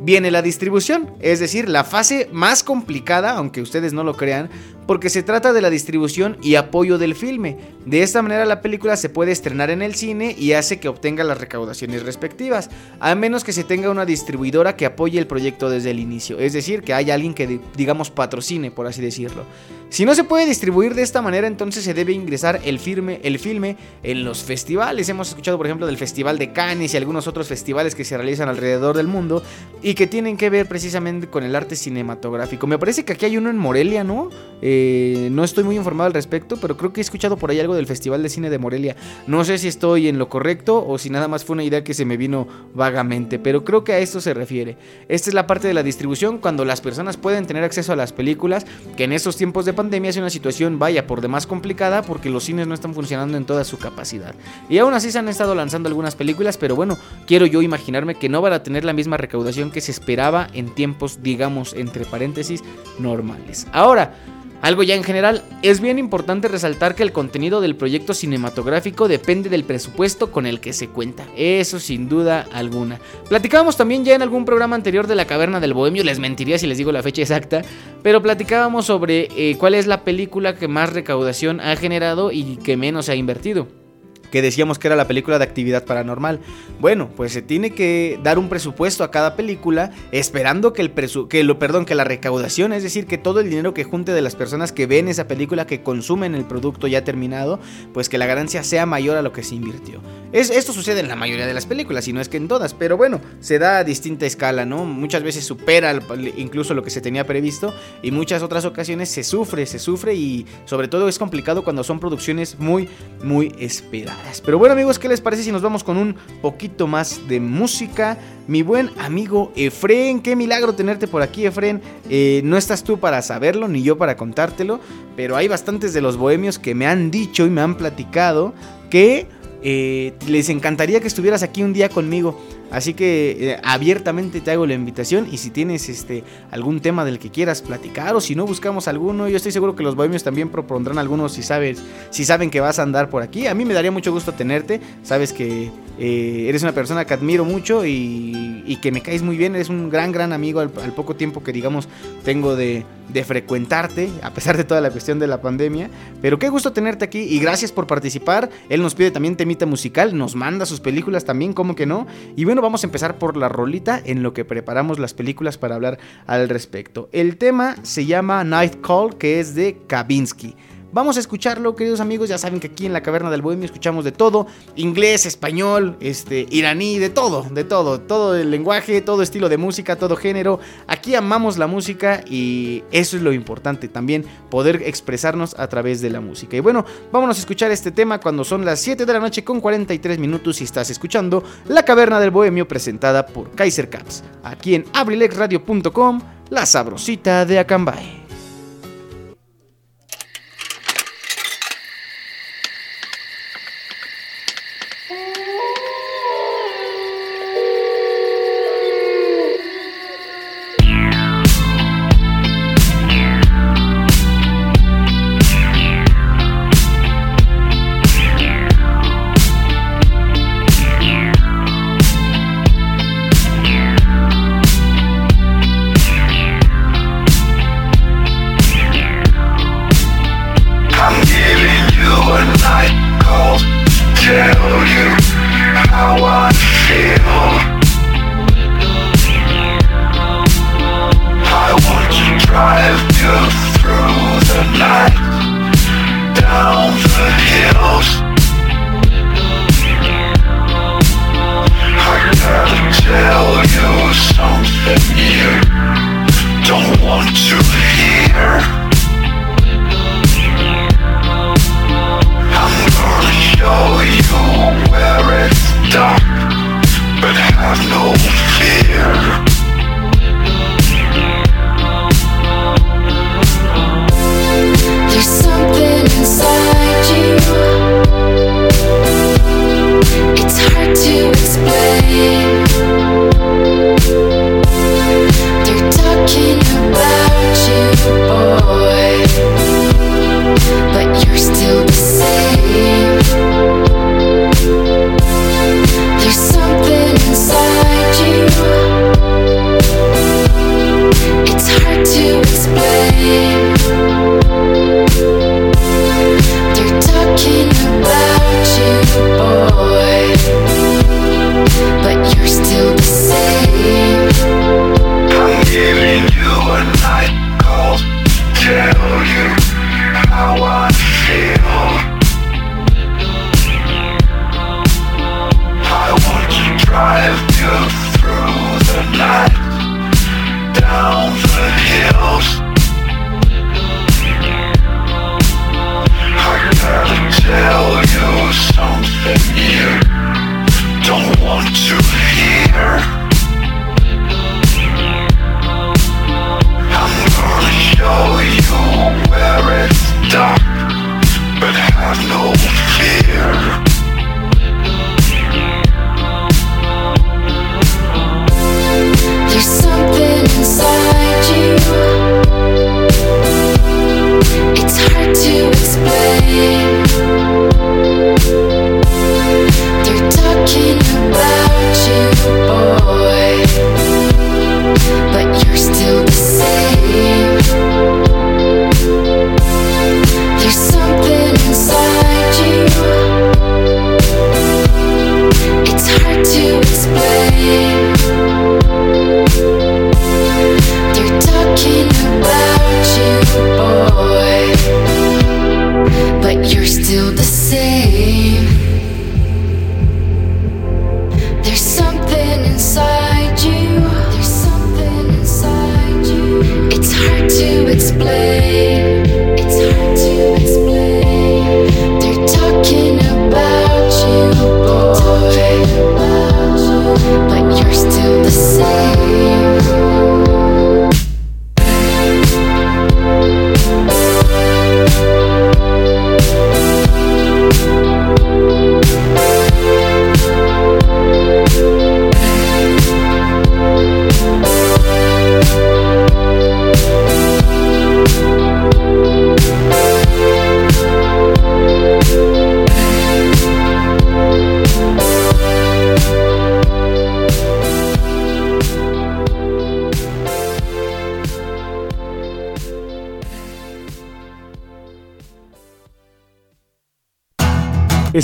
viene la distribución, es decir, la fase más complicada, aunque ustedes no lo crean, porque se trata de la distribución y apoyo del filme. De esta manera la película se puede estrenar en el cine y hace que obtenga las recaudaciones respectivas, a menos que se tenga una distribuidora que apoye el proyecto desde el inicio, es decir, que haya alguien que digamos patrocine, por así decirlo. Si no se puede distribuir de esta manera, entonces se debe ingresar el, firme, el filme en los festivales. Hemos escuchado, por ejemplo, del Festival de Cannes y algunos otros festivales que se realizan alrededor del mundo y que tienen que ver precisamente con el arte cinematográfico. Me parece que aquí hay uno en Morelia, ¿no? Eh, no estoy muy informado al respecto, pero creo que he escuchado por ahí algo del Festival de Cine de Morelia. No sé si estoy en lo correcto o si nada más fue una idea que se me vino vagamente, pero creo que a esto se refiere. Esta es la parte de la distribución cuando las personas pueden tener acceso a las películas, que en estos tiempos de pandemia es una situación, vaya, por demás complicada porque los cines no están funcionando en toda su capacidad. Y aún así se han estado lanzando algunas películas, pero bueno, quiero yo imaginarme que no van a tener la misma recaudación que se esperaba en tiempos, digamos, entre paréntesis, normales. Ahora, algo ya en general, es bien importante resaltar que el contenido del proyecto cinematográfico depende del presupuesto con el que se cuenta, eso sin duda alguna. Platicábamos también ya en algún programa anterior de la Caverna del Bohemio, les mentiría si les digo la fecha exacta, pero platicábamos sobre eh, cuál es la película que más recaudación ha generado y que menos ha invertido que decíamos que era la película de actividad paranormal. Bueno, pues se tiene que dar un presupuesto a cada película esperando que el presu que lo perdón, que la recaudación, es decir, que todo el dinero que junte de las personas que ven esa película, que consumen el producto ya terminado, pues que la ganancia sea mayor a lo que se invirtió. Es, esto sucede en la mayoría de las películas, y no es que en todas, pero bueno, se da a distinta escala, ¿no? Muchas veces supera incluso lo que se tenía previsto y muchas otras ocasiones se sufre, se sufre y sobre todo es complicado cuando son producciones muy, muy esperadas. Pero bueno amigos, ¿qué les parece si nos vamos con un poquito más de música? Mi buen amigo Efren, qué milagro tenerte por aquí Efren. Eh, no estás tú para saberlo, ni yo para contártelo, pero hay bastantes de los bohemios que me han dicho y me han platicado que eh, les encantaría que estuvieras aquí un día conmigo. Así que eh, abiertamente te hago la invitación y si tienes este algún tema del que quieras platicar o si no buscamos alguno, yo estoy seguro que los bohemios también propondrán algunos si sabes, si saben que vas a andar por aquí. A mí me daría mucho gusto tenerte, sabes que eh, eres una persona que admiro mucho y, que me caes muy bien, eres un gran gran amigo al, poco tiempo que digamos tengo de, de frecuentarte, a pesar de toda la cuestión de la pandemia. Pero qué gusto tenerte aquí y gracias por participar. Él nos pide también temita musical, nos manda sus películas también, como que no. Y bueno, vamos a empezar por la rolita en lo que preparamos las películas para hablar al respecto. El tema se llama Night Call, que es de Kavinsky. Vamos a escucharlo, queridos amigos. Ya saben que aquí en la Caverna del Bohemio escuchamos de todo: inglés, español, este, iraní, de todo, de todo. Todo el lenguaje, todo estilo de música, todo género. Aquí amamos la música y eso es lo importante también, poder expresarnos a través de la música. Y bueno, vámonos a escuchar este tema cuando son las 7 de la noche con 43 minutos y estás escuchando La Caverna del Bohemio presentada por Kaiser Caps. Aquí en abrilexradio.com, la sabrosita de Acambay.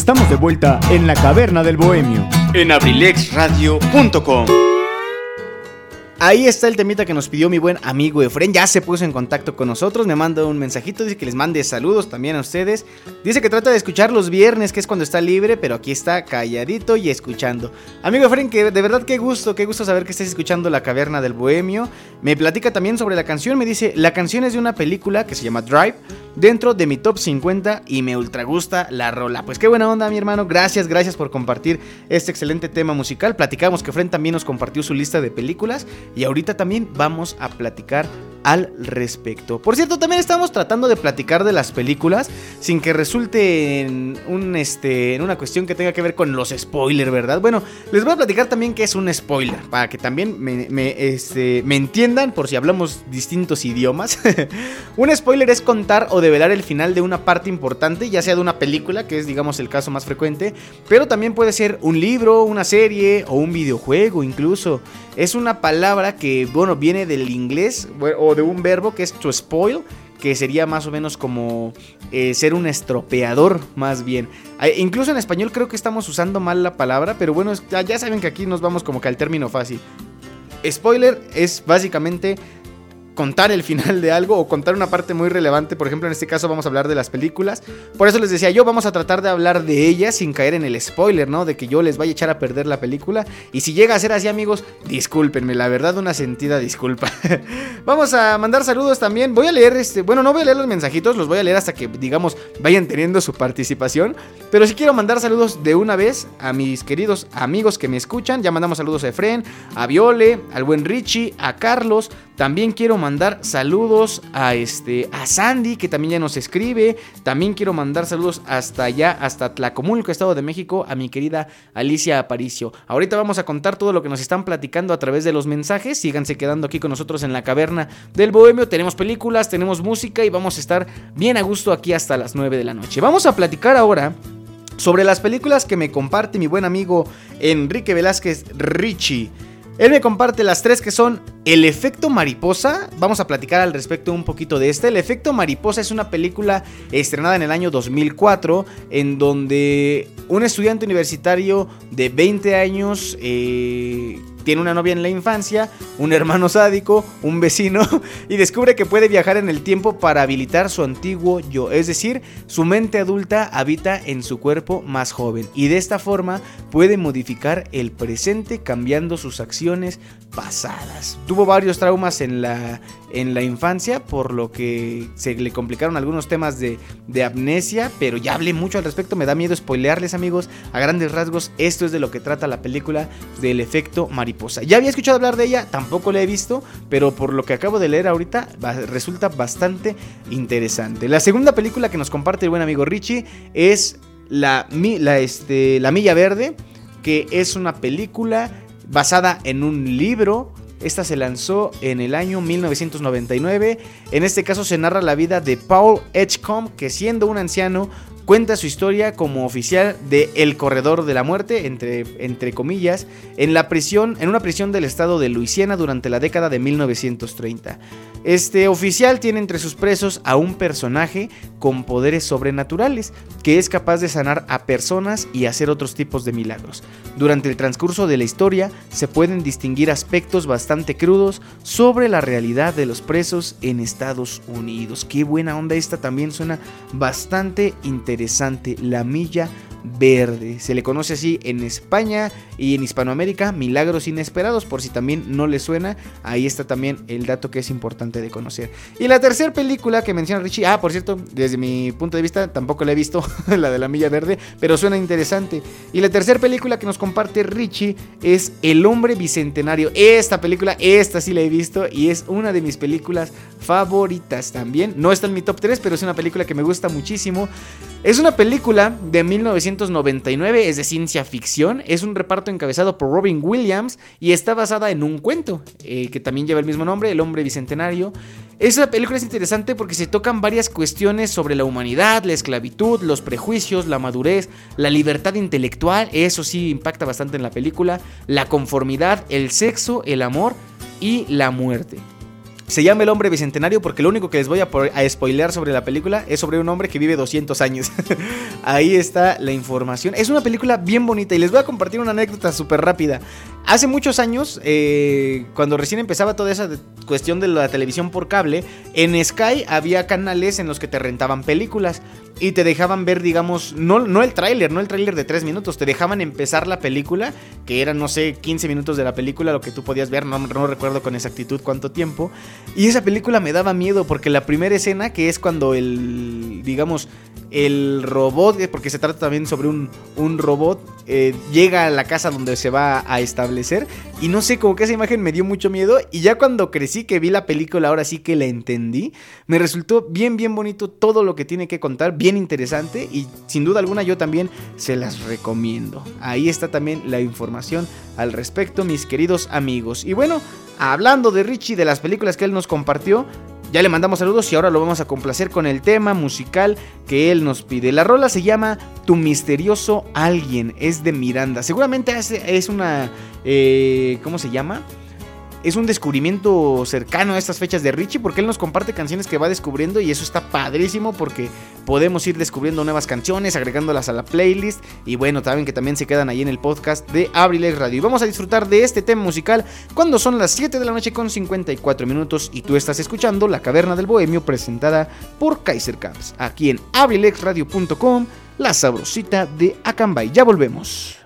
Estamos de vuelta en la caverna del bohemio. En abrilexradio.com. Ahí está el temita que nos pidió mi buen amigo Efren. Ya se puso en contacto con nosotros. Me manda un mensajito. Dice que les mande saludos también a ustedes. Dice que trata de escuchar los viernes, que es cuando está libre, pero aquí está calladito y escuchando. Amigo Efren, que de verdad qué gusto, qué gusto saber que estés escuchando La Caverna del Bohemio. Me platica también sobre la canción. Me dice: La canción es de una película que se llama Drive, dentro de mi top 50 y me ultra gusta la rola. Pues qué buena onda, mi hermano. Gracias, gracias por compartir este excelente tema musical. Platicamos que Efren también nos compartió su lista de películas. Y ahorita también vamos a platicar al respecto. Por cierto, también estamos tratando de platicar de las películas sin que resulte en, un, este, en una cuestión que tenga que ver con los spoilers, ¿verdad? Bueno, les voy a platicar también qué es un spoiler, para que también me, me, este, me entiendan por si hablamos distintos idiomas. un spoiler es contar o develar el final de una parte importante, ya sea de una película, que es digamos el caso más frecuente, pero también puede ser un libro, una serie o un videojuego incluso. Es una palabra que, bueno, viene del inglés o de un verbo que es to spoil, que sería más o menos como eh, ser un estropeador, más bien. Incluso en español creo que estamos usando mal la palabra, pero bueno, ya saben que aquí nos vamos como que al término fácil. Spoiler es básicamente contar el final de algo o contar una parte muy relevante. Por ejemplo, en este caso vamos a hablar de las películas. Por eso les decía yo, vamos a tratar de hablar de ellas sin caer en el spoiler, ¿no? De que yo les vaya a echar a perder la película. Y si llega a ser así, amigos, discúlpenme, la verdad, una sentida disculpa. vamos a mandar saludos también. Voy a leer este, bueno, no voy a leer los mensajitos, los voy a leer hasta que, digamos, vayan teniendo su participación. Pero sí quiero mandar saludos de una vez a mis queridos amigos que me escuchan. Ya mandamos saludos a Efren, a Viole, al buen Richie, a Carlos. También quiero mandar saludos a este a Sandy que también ya nos escribe. También quiero mandar saludos hasta allá, hasta Tlacomulco, Estado de México, a mi querida Alicia Aparicio. Ahorita vamos a contar todo lo que nos están platicando a través de los mensajes. Síganse quedando aquí con nosotros en la caverna del Bohemio. Tenemos películas, tenemos música y vamos a estar bien a gusto aquí hasta las 9 de la noche. Vamos a platicar ahora sobre las películas que me comparte mi buen amigo Enrique Velázquez Richie. Él me comparte las tres que son El efecto mariposa. Vamos a platicar al respecto un poquito de este. El efecto mariposa es una película estrenada en el año 2004 en donde un estudiante universitario de 20 años... Eh, tiene una novia en la infancia, un hermano sádico, un vecino, y descubre que puede viajar en el tiempo para habilitar su antiguo yo. Es decir, su mente adulta habita en su cuerpo más joven, y de esta forma puede modificar el presente cambiando sus acciones pasadas. Tuvo varios traumas en la, en la infancia, por lo que se le complicaron algunos temas de, de, amnesia, pero ya hablé mucho al respecto, me da miedo spoilearles amigos, a grandes rasgos esto es de lo que trata la película del efecto mariposa. Ya había escuchado hablar de ella, tampoco la he visto, pero por lo que acabo de leer ahorita resulta bastante interesante. La segunda película que nos comparte el buen amigo Richie es La, la, este, la Milla Verde, que es una película basada en un libro esta se lanzó en el año 1999. En este caso se narra la vida de Paul Edgecombe, que siendo un anciano cuenta su historia como oficial de El Corredor de la Muerte, entre, entre comillas, en la prisión, en una prisión del estado de Luisiana durante la década de 1930. Este oficial tiene entre sus presos a un personaje con poderes sobrenaturales, que es capaz de sanar a personas y hacer otros tipos de milagros. Durante el transcurso de la historia se pueden distinguir aspectos bastante crudos sobre la realidad de los presos en Estados Unidos. Qué buena onda esta también suena bastante interesante. La milla verde. Se le conoce así en España y en Hispanoamérica, Milagros Inesperados, por si también no le suena, ahí está también el dato que es importante de conocer. Y la tercera película que menciona Richie, ah, por cierto, desde mi punto de vista tampoco la he visto, la de la Milla Verde, pero suena interesante. Y la tercera película que nos comparte Richie es El Hombre Bicentenario. Esta película, esta sí la he visto y es una de mis películas favoritas también. No está en mi top 3, pero es una película que me gusta muchísimo. Es una película de 1999, es de ciencia ficción, es un reparto encabezado por Robin Williams y está basada en un cuento eh, que también lleva el mismo nombre, El hombre bicentenario. Esa película es interesante porque se tocan varias cuestiones sobre la humanidad, la esclavitud, los prejuicios, la madurez, la libertad intelectual, eso sí impacta bastante en la película, la conformidad, el sexo, el amor y la muerte. Se llama El Hombre Bicentenario porque lo único que les voy a, a spoilear sobre la película es sobre un hombre que vive 200 años. Ahí está la información. Es una película bien bonita y les voy a compartir una anécdota súper rápida. Hace muchos años, eh, cuando recién empezaba toda esa cuestión de la televisión por cable, en Sky había canales en los que te rentaban películas y te dejaban ver, digamos, no, no el tráiler, no el tráiler de 3 minutos, te dejaban empezar la película, que eran, no sé, 15 minutos de la película, lo que tú podías ver, no, no recuerdo con exactitud cuánto tiempo. Y esa película me daba miedo porque la primera escena, que es cuando el, digamos, el robot, eh, porque se trata también sobre un, un robot, eh, llega a la casa donde se va a establecer. Y no sé, como que esa imagen me dio mucho miedo. Y ya cuando crecí, que vi la película, ahora sí que la entendí, me resultó bien, bien bonito todo lo que tiene que contar, bien interesante. Y sin duda alguna yo también se las recomiendo. Ahí está también la información al respecto, mis queridos amigos. Y bueno, hablando de Richie, de las películas que él nos compartió, ya le mandamos saludos y ahora lo vamos a complacer con el tema musical que él nos pide. La rola se llama Tu misterioso alguien, es de Miranda. Seguramente es una... Eh, ¿Cómo se llama? Es un descubrimiento cercano a estas fechas de Richie porque él nos comparte canciones que va descubriendo y eso está padrísimo porque podemos ir descubriendo nuevas canciones, agregándolas a la playlist y bueno, saben que también se quedan ahí en el podcast de Abrilex Radio. Y vamos a disfrutar de este tema musical cuando son las 7 de la noche con 54 minutos y tú estás escuchando La Caverna del Bohemio presentada por Kaiser Caps aquí en abrilexradio.com, la sabrosita de Acambay. Ya volvemos.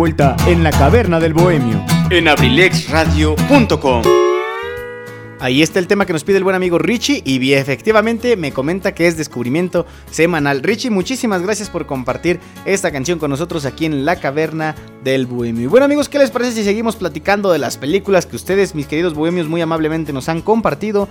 Vuelta en la caverna del bohemio en abrilexradio.com. Ahí está el tema que nos pide el buen amigo Richie y efectivamente me comenta que es descubrimiento semanal. Richie, muchísimas gracias por compartir esta canción con nosotros aquí en la caverna del bohemio. Y bueno amigos, ¿qué les parece si seguimos platicando de las películas que ustedes, mis queridos bohemios, muy amablemente nos han compartido?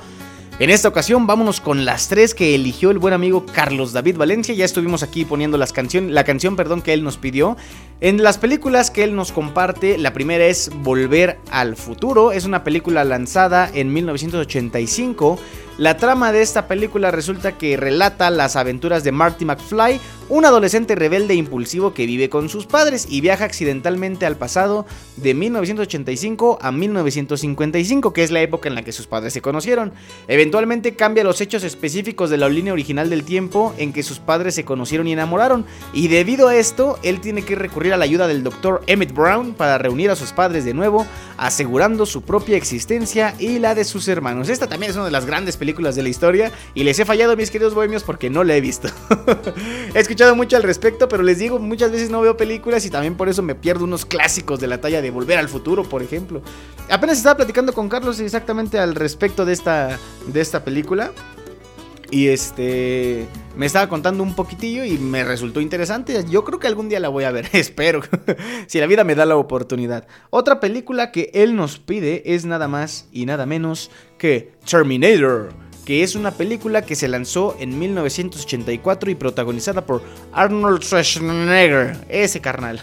En esta ocasión vámonos con las tres que eligió el buen amigo Carlos David Valencia. Ya estuvimos aquí poniendo las la canción perdón, que él nos pidió. En las películas que él nos comparte, la primera es Volver al Futuro. Es una película lanzada en 1985 la trama de esta película resulta que relata las aventuras de Marty McFly, un adolescente rebelde e impulsivo que vive con sus padres y viaja accidentalmente al pasado de 1985 a 1955, que es la época en la que sus padres se conocieron. Eventualmente cambia los hechos específicos de la línea original del tiempo en que sus padres se conocieron y enamoraron, y debido a esto, él tiene que recurrir a la ayuda del Dr. Emmett Brown para reunir a sus padres de nuevo, asegurando su propia existencia y la de sus hermanos. Esta también es una de las grandes películas de la historia y les he fallado, mis queridos bohemios, porque no la he visto. escuchado mucho al respecto, pero les digo, muchas veces no veo películas y también por eso me pierdo unos clásicos de la talla de Volver al Futuro, por ejemplo. Apenas estaba platicando con Carlos exactamente al respecto de esta, de esta película. Y este me estaba contando un poquitillo y me resultó interesante. Yo creo que algún día la voy a ver, espero. si la vida me da la oportunidad. Otra película que él nos pide es nada más y nada menos que Terminator que es una película que se lanzó en 1984 y protagonizada por Arnold Schwarzenegger, ese carnal.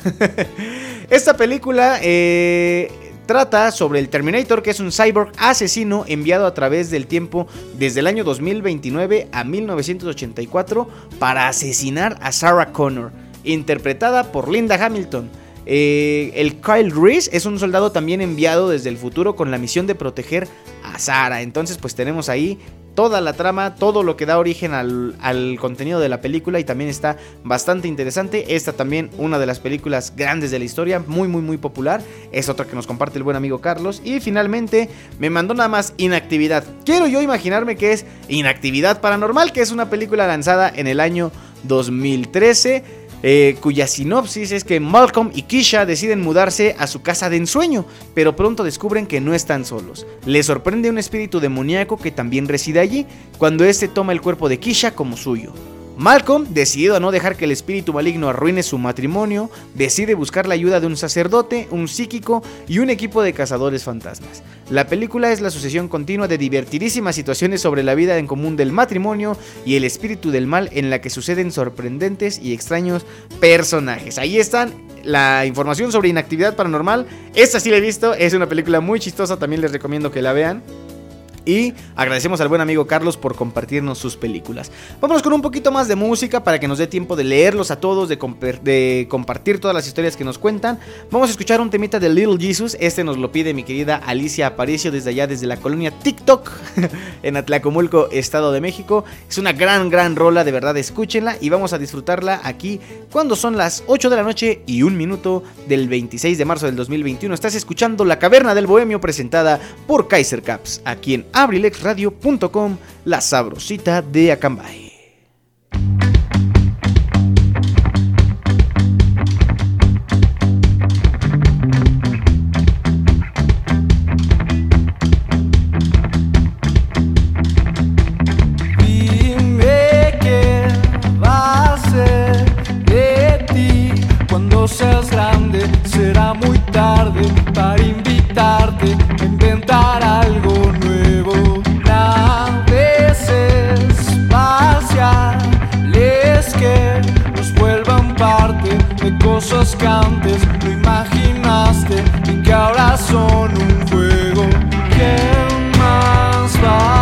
Esta película eh, Trata sobre el Terminator, que es un cyborg asesino enviado a través del tiempo desde el año 2029 a 1984 para asesinar a Sarah Connor, interpretada por Linda Hamilton. Eh, el Kyle Reese es un soldado también enviado desde el futuro con la misión de proteger a Sarah. Entonces pues tenemos ahí toda la trama, todo lo que da origen al, contenido de la película y también está bastante interesante. Esta también una de las películas grandes de la historia, muy muy muy popular. Es otra que nos comparte el buen amigo Carlos. Y finalmente me mandó nada más Inactividad. Quiero yo imaginarme que es Inactividad Paranormal, que es una película lanzada en el año 2013 eh, cuya sinopsis es que Malcolm y Kisha deciden mudarse a su casa de ensueño, pero pronto descubren que no están solos. Les sorprende un espíritu demoníaco que también reside allí, cuando este toma el cuerpo de Kisha como suyo. Malcolm, decidido a no dejar que el espíritu maligno arruine su matrimonio, decide buscar la ayuda de un sacerdote, un psíquico y un equipo de cazadores fantasmas. La película es la sucesión continua de divertidísimas situaciones sobre la vida en común del matrimonio y el espíritu del mal en la que suceden sorprendentes y extraños personajes. Ahí están la información sobre inactividad paranormal. Esta sí la he visto, es una película muy chistosa, también les recomiendo que la vean. Y agradecemos al buen amigo Carlos por compartirnos sus películas. Vámonos con un poquito más de música para que nos dé tiempo de leerlos a todos, de, de compartir todas las historias que nos cuentan. Vamos a escuchar un temita de Little Jesus. Este nos lo pide mi querida Alicia Aparicio desde allá, desde la colonia TikTok en Atlacomulco, Estado de México. Es una gran, gran rola, de verdad, escúchenla y vamos a disfrutarla aquí cuando son las 8 de la noche y un minuto del 26 de marzo del 2021. Estás escuchando La Caverna del Bohemio presentada por Kaiser Caps, aquí en abrilexradio.com, la sabrosita de Acambay. seas grande, será muy tarde para invitarte a inventar algo nuevo. cosas que antes no imaginaste y que ahora son un juego. ¿Quién más va?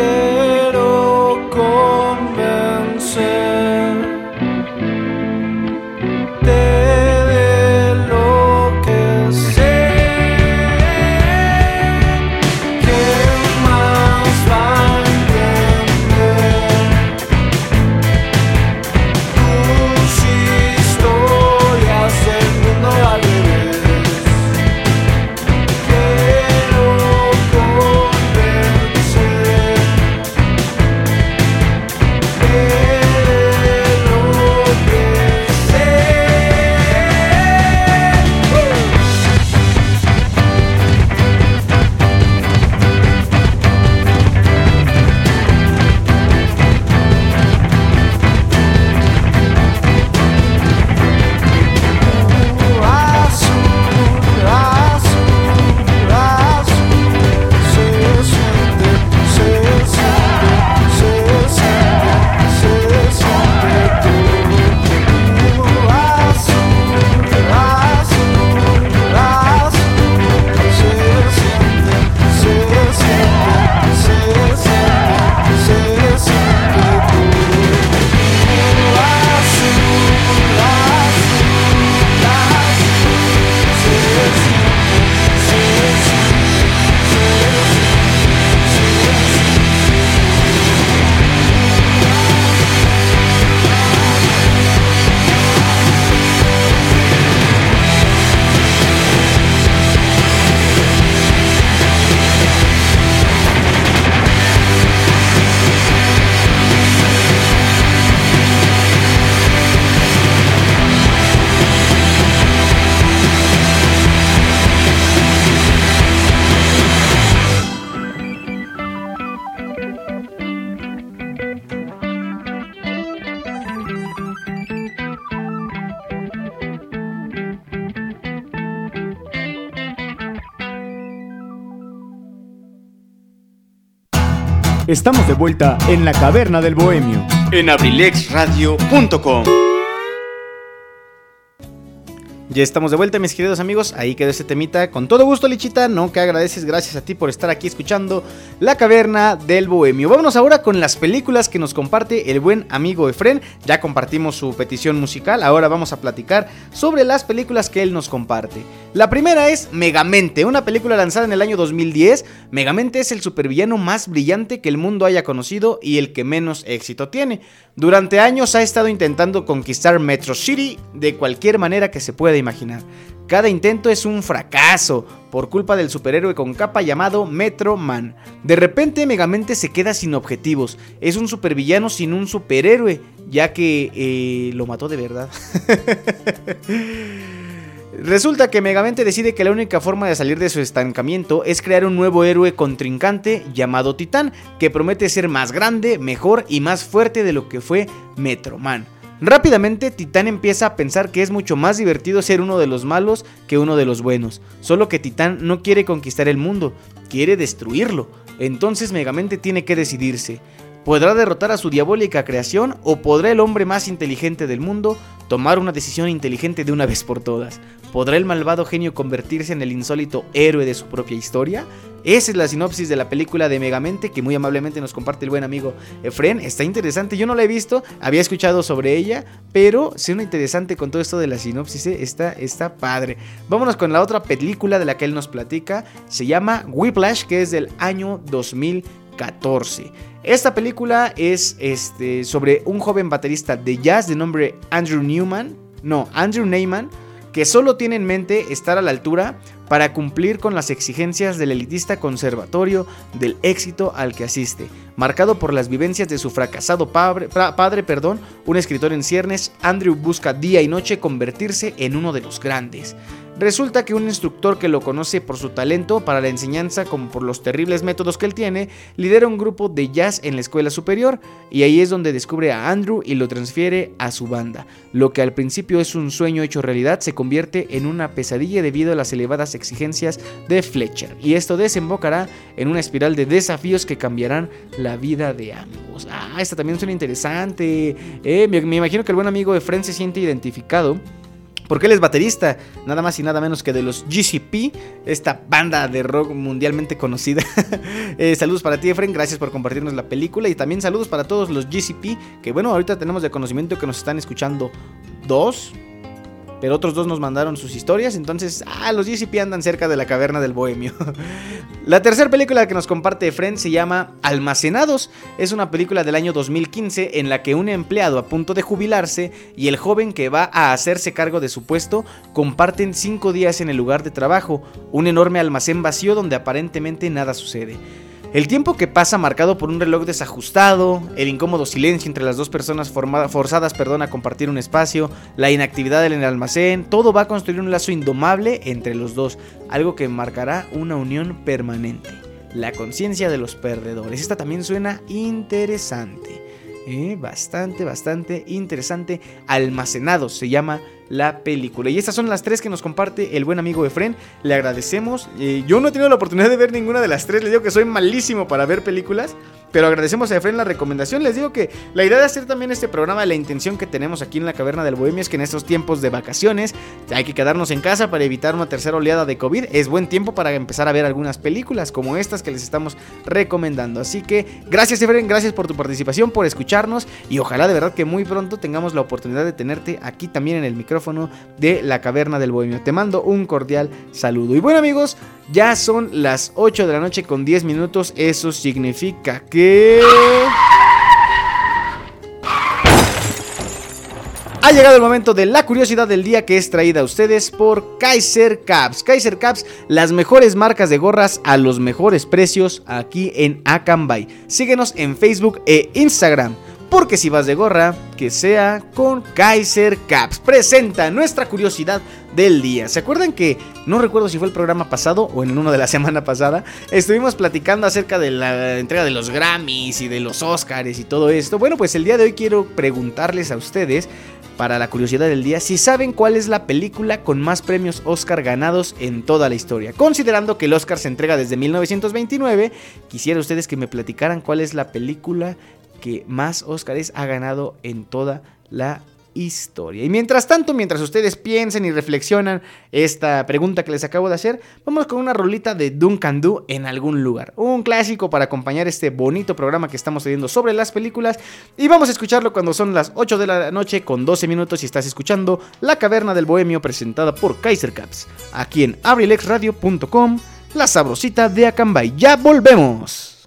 Quiero Estamos de vuelta en la caverna del bohemio en abrilexradio.com. Ya estamos de vuelta, mis queridos amigos. Ahí quedó este temita. Con todo gusto, Lichita. No que agradeces. Gracias a ti por estar aquí escuchando La Caverna del Bohemio. Vámonos ahora con las películas que nos comparte el buen amigo Efren. Ya compartimos su petición musical. Ahora vamos a platicar sobre las películas que él nos comparte. La primera es Megamente, una película lanzada en el año 2010. Megamente es el supervillano más brillante que el mundo haya conocido y el que menos éxito tiene. Durante años ha estado intentando conquistar Metro City de cualquier manera que se pueda imaginar. Cada intento es un fracaso por culpa del superhéroe con capa llamado Metro Man. De repente Megamente se queda sin objetivos. Es un supervillano sin un superhéroe, ya que eh, lo mató de verdad. Resulta que Megamente decide que la única forma de salir de su estancamiento es crear un nuevo héroe contrincante llamado Titán, que promete ser más grande, mejor y más fuerte de lo que fue Metro Man. Rápidamente Titán empieza a pensar que es mucho más divertido ser uno de los malos que uno de los buenos, solo que Titán no quiere conquistar el mundo, quiere destruirlo. Entonces Megamente tiene que decidirse. ¿Podrá derrotar a su diabólica creación o podrá el hombre más inteligente del mundo tomar una decisión inteligente de una vez por todas? ¿Podrá el malvado genio convertirse en el insólito héroe de su propia historia? Esa es la sinopsis de la película de Megamente que muy amablemente nos comparte el buen amigo Efren. Está interesante, yo no la he visto, había escuchado sobre ella, pero suena interesante con todo esto de la sinopsis, ¿eh? está, está padre. Vámonos con la otra película de la que él nos platica, se llama Whiplash, que es del año 2014. Esta película es este, sobre un joven baterista de jazz de nombre Andrew Newman, no, Andrew Neyman, que solo tiene en mente estar a la altura para cumplir con las exigencias del elitista conservatorio del éxito al que asiste. Marcado por las vivencias de su fracasado padre, padre perdón, un escritor en ciernes, Andrew busca día y noche convertirse en uno de los grandes. Resulta que un instructor que lo conoce por su talento para la enseñanza como por los terribles métodos que él tiene, lidera un grupo de jazz en la escuela superior y ahí es donde descubre a Andrew y lo transfiere a su banda. Lo que al principio es un sueño hecho realidad se convierte en una pesadilla debido a las elevadas exigencias de Fletcher y esto desembocará en una espiral de desafíos que cambiarán la vida de ambos. Ah, esta también suena interesante. Eh, me, me imagino que el buen amigo de Fren se siente identificado porque él es baterista, nada más y nada menos que de los GCP, esta banda de rock mundialmente conocida. Eh, saludos para ti, Efren, gracias por compartirnos la película y también saludos para todos los GCP, que bueno, ahorita tenemos de conocimiento que nos están escuchando dos, pero otros dos nos mandaron sus historias, entonces, ah, los GCP andan cerca de la caverna del bohemio. la tercera película que nos comparte Friend se llama Almacenados. Es una película del año 2015 en la que un empleado a punto de jubilarse y el joven que va a hacerse cargo de su puesto comparten cinco días en el lugar de trabajo, un enorme almacén vacío donde aparentemente nada sucede. El tiempo que pasa marcado por un reloj desajustado, el incómodo silencio entre las dos personas forzadas perdón, a compartir un espacio, la inactividad en el almacén, todo va a construir un lazo indomable entre los dos, algo que marcará una unión permanente. La conciencia de los perdedores. Esta también suena interesante. ¿Eh? bastante, bastante interesante. Almacenados se llama la película. Y estas son las tres que nos comparte el buen amigo Efren. Le agradecemos. Eh, yo no he tenido la oportunidad de ver ninguna de las tres. Le digo que soy malísimo para ver películas. Pero agradecemos a Efren la recomendación. Les digo que la idea de hacer también este programa, la intención que tenemos aquí en la Caverna del Bohemio es que en estos tiempos de vacaciones hay que quedarnos en casa para evitar una tercera oleada de COVID. Es buen tiempo para empezar a ver algunas películas como estas que les estamos recomendando. Así que gracias Efren, gracias por tu participación, por escucharnos y ojalá de verdad que muy pronto tengamos la oportunidad de tenerte aquí también en el micrófono de la Caverna del Bohemio. Te mando un cordial saludo. Y bueno amigos, ya son las 8 de la noche con 10 minutos. Eso significa que... Ha llegado el momento de la curiosidad del día que es traída a ustedes por Kaiser Caps. Kaiser Caps, las mejores marcas de gorras a los mejores precios aquí en Akanbay. Síguenos en Facebook e Instagram. Porque si vas de gorra, que sea con Kaiser Caps. Presenta nuestra curiosidad del día. ¿Se acuerdan que, no recuerdo si fue el programa pasado o en uno de la semana pasada, estuvimos platicando acerca de la entrega de los Grammys y de los Oscars y todo esto? Bueno, pues el día de hoy quiero preguntarles a ustedes para la curiosidad del día, si saben cuál es la película con más premios Oscar ganados en toda la historia. Considerando que el Oscar se entrega desde 1929, quisiera ustedes que me platicaran cuál es la película que más Óscares ha ganado en toda la historia. Y mientras tanto, mientras ustedes piensen y reflexionan esta pregunta que les acabo de hacer, vamos con una rolita de Duncan Do en algún lugar. Un clásico para acompañar este bonito programa que estamos teniendo sobre las películas. Y vamos a escucharlo cuando son las 8 de la noche con 12 minutos y estás escuchando La Caverna del Bohemio presentada por Kaiser Caps. Aquí en abrilexradio.com, la sabrosita de Acambay. Ya volvemos.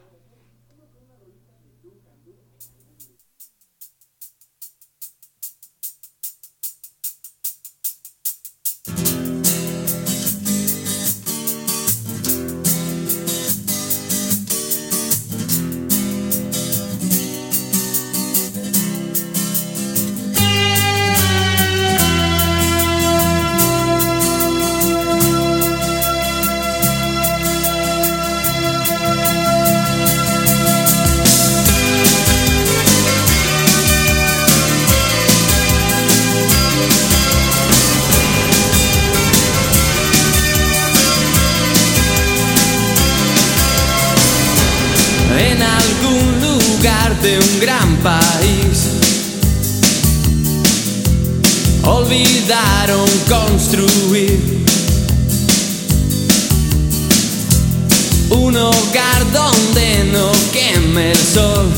un hogar donde no queme el sol.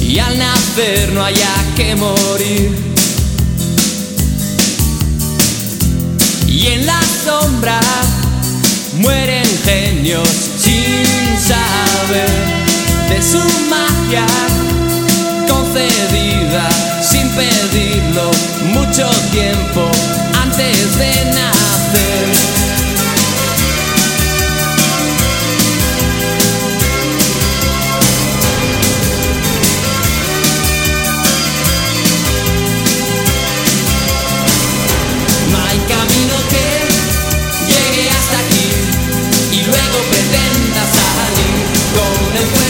Y al nacer no haya que morir. Y en la sombra mueren genios sin saber de su magia concedida sin pedirlo mucho tiempo antes de nacer. lonely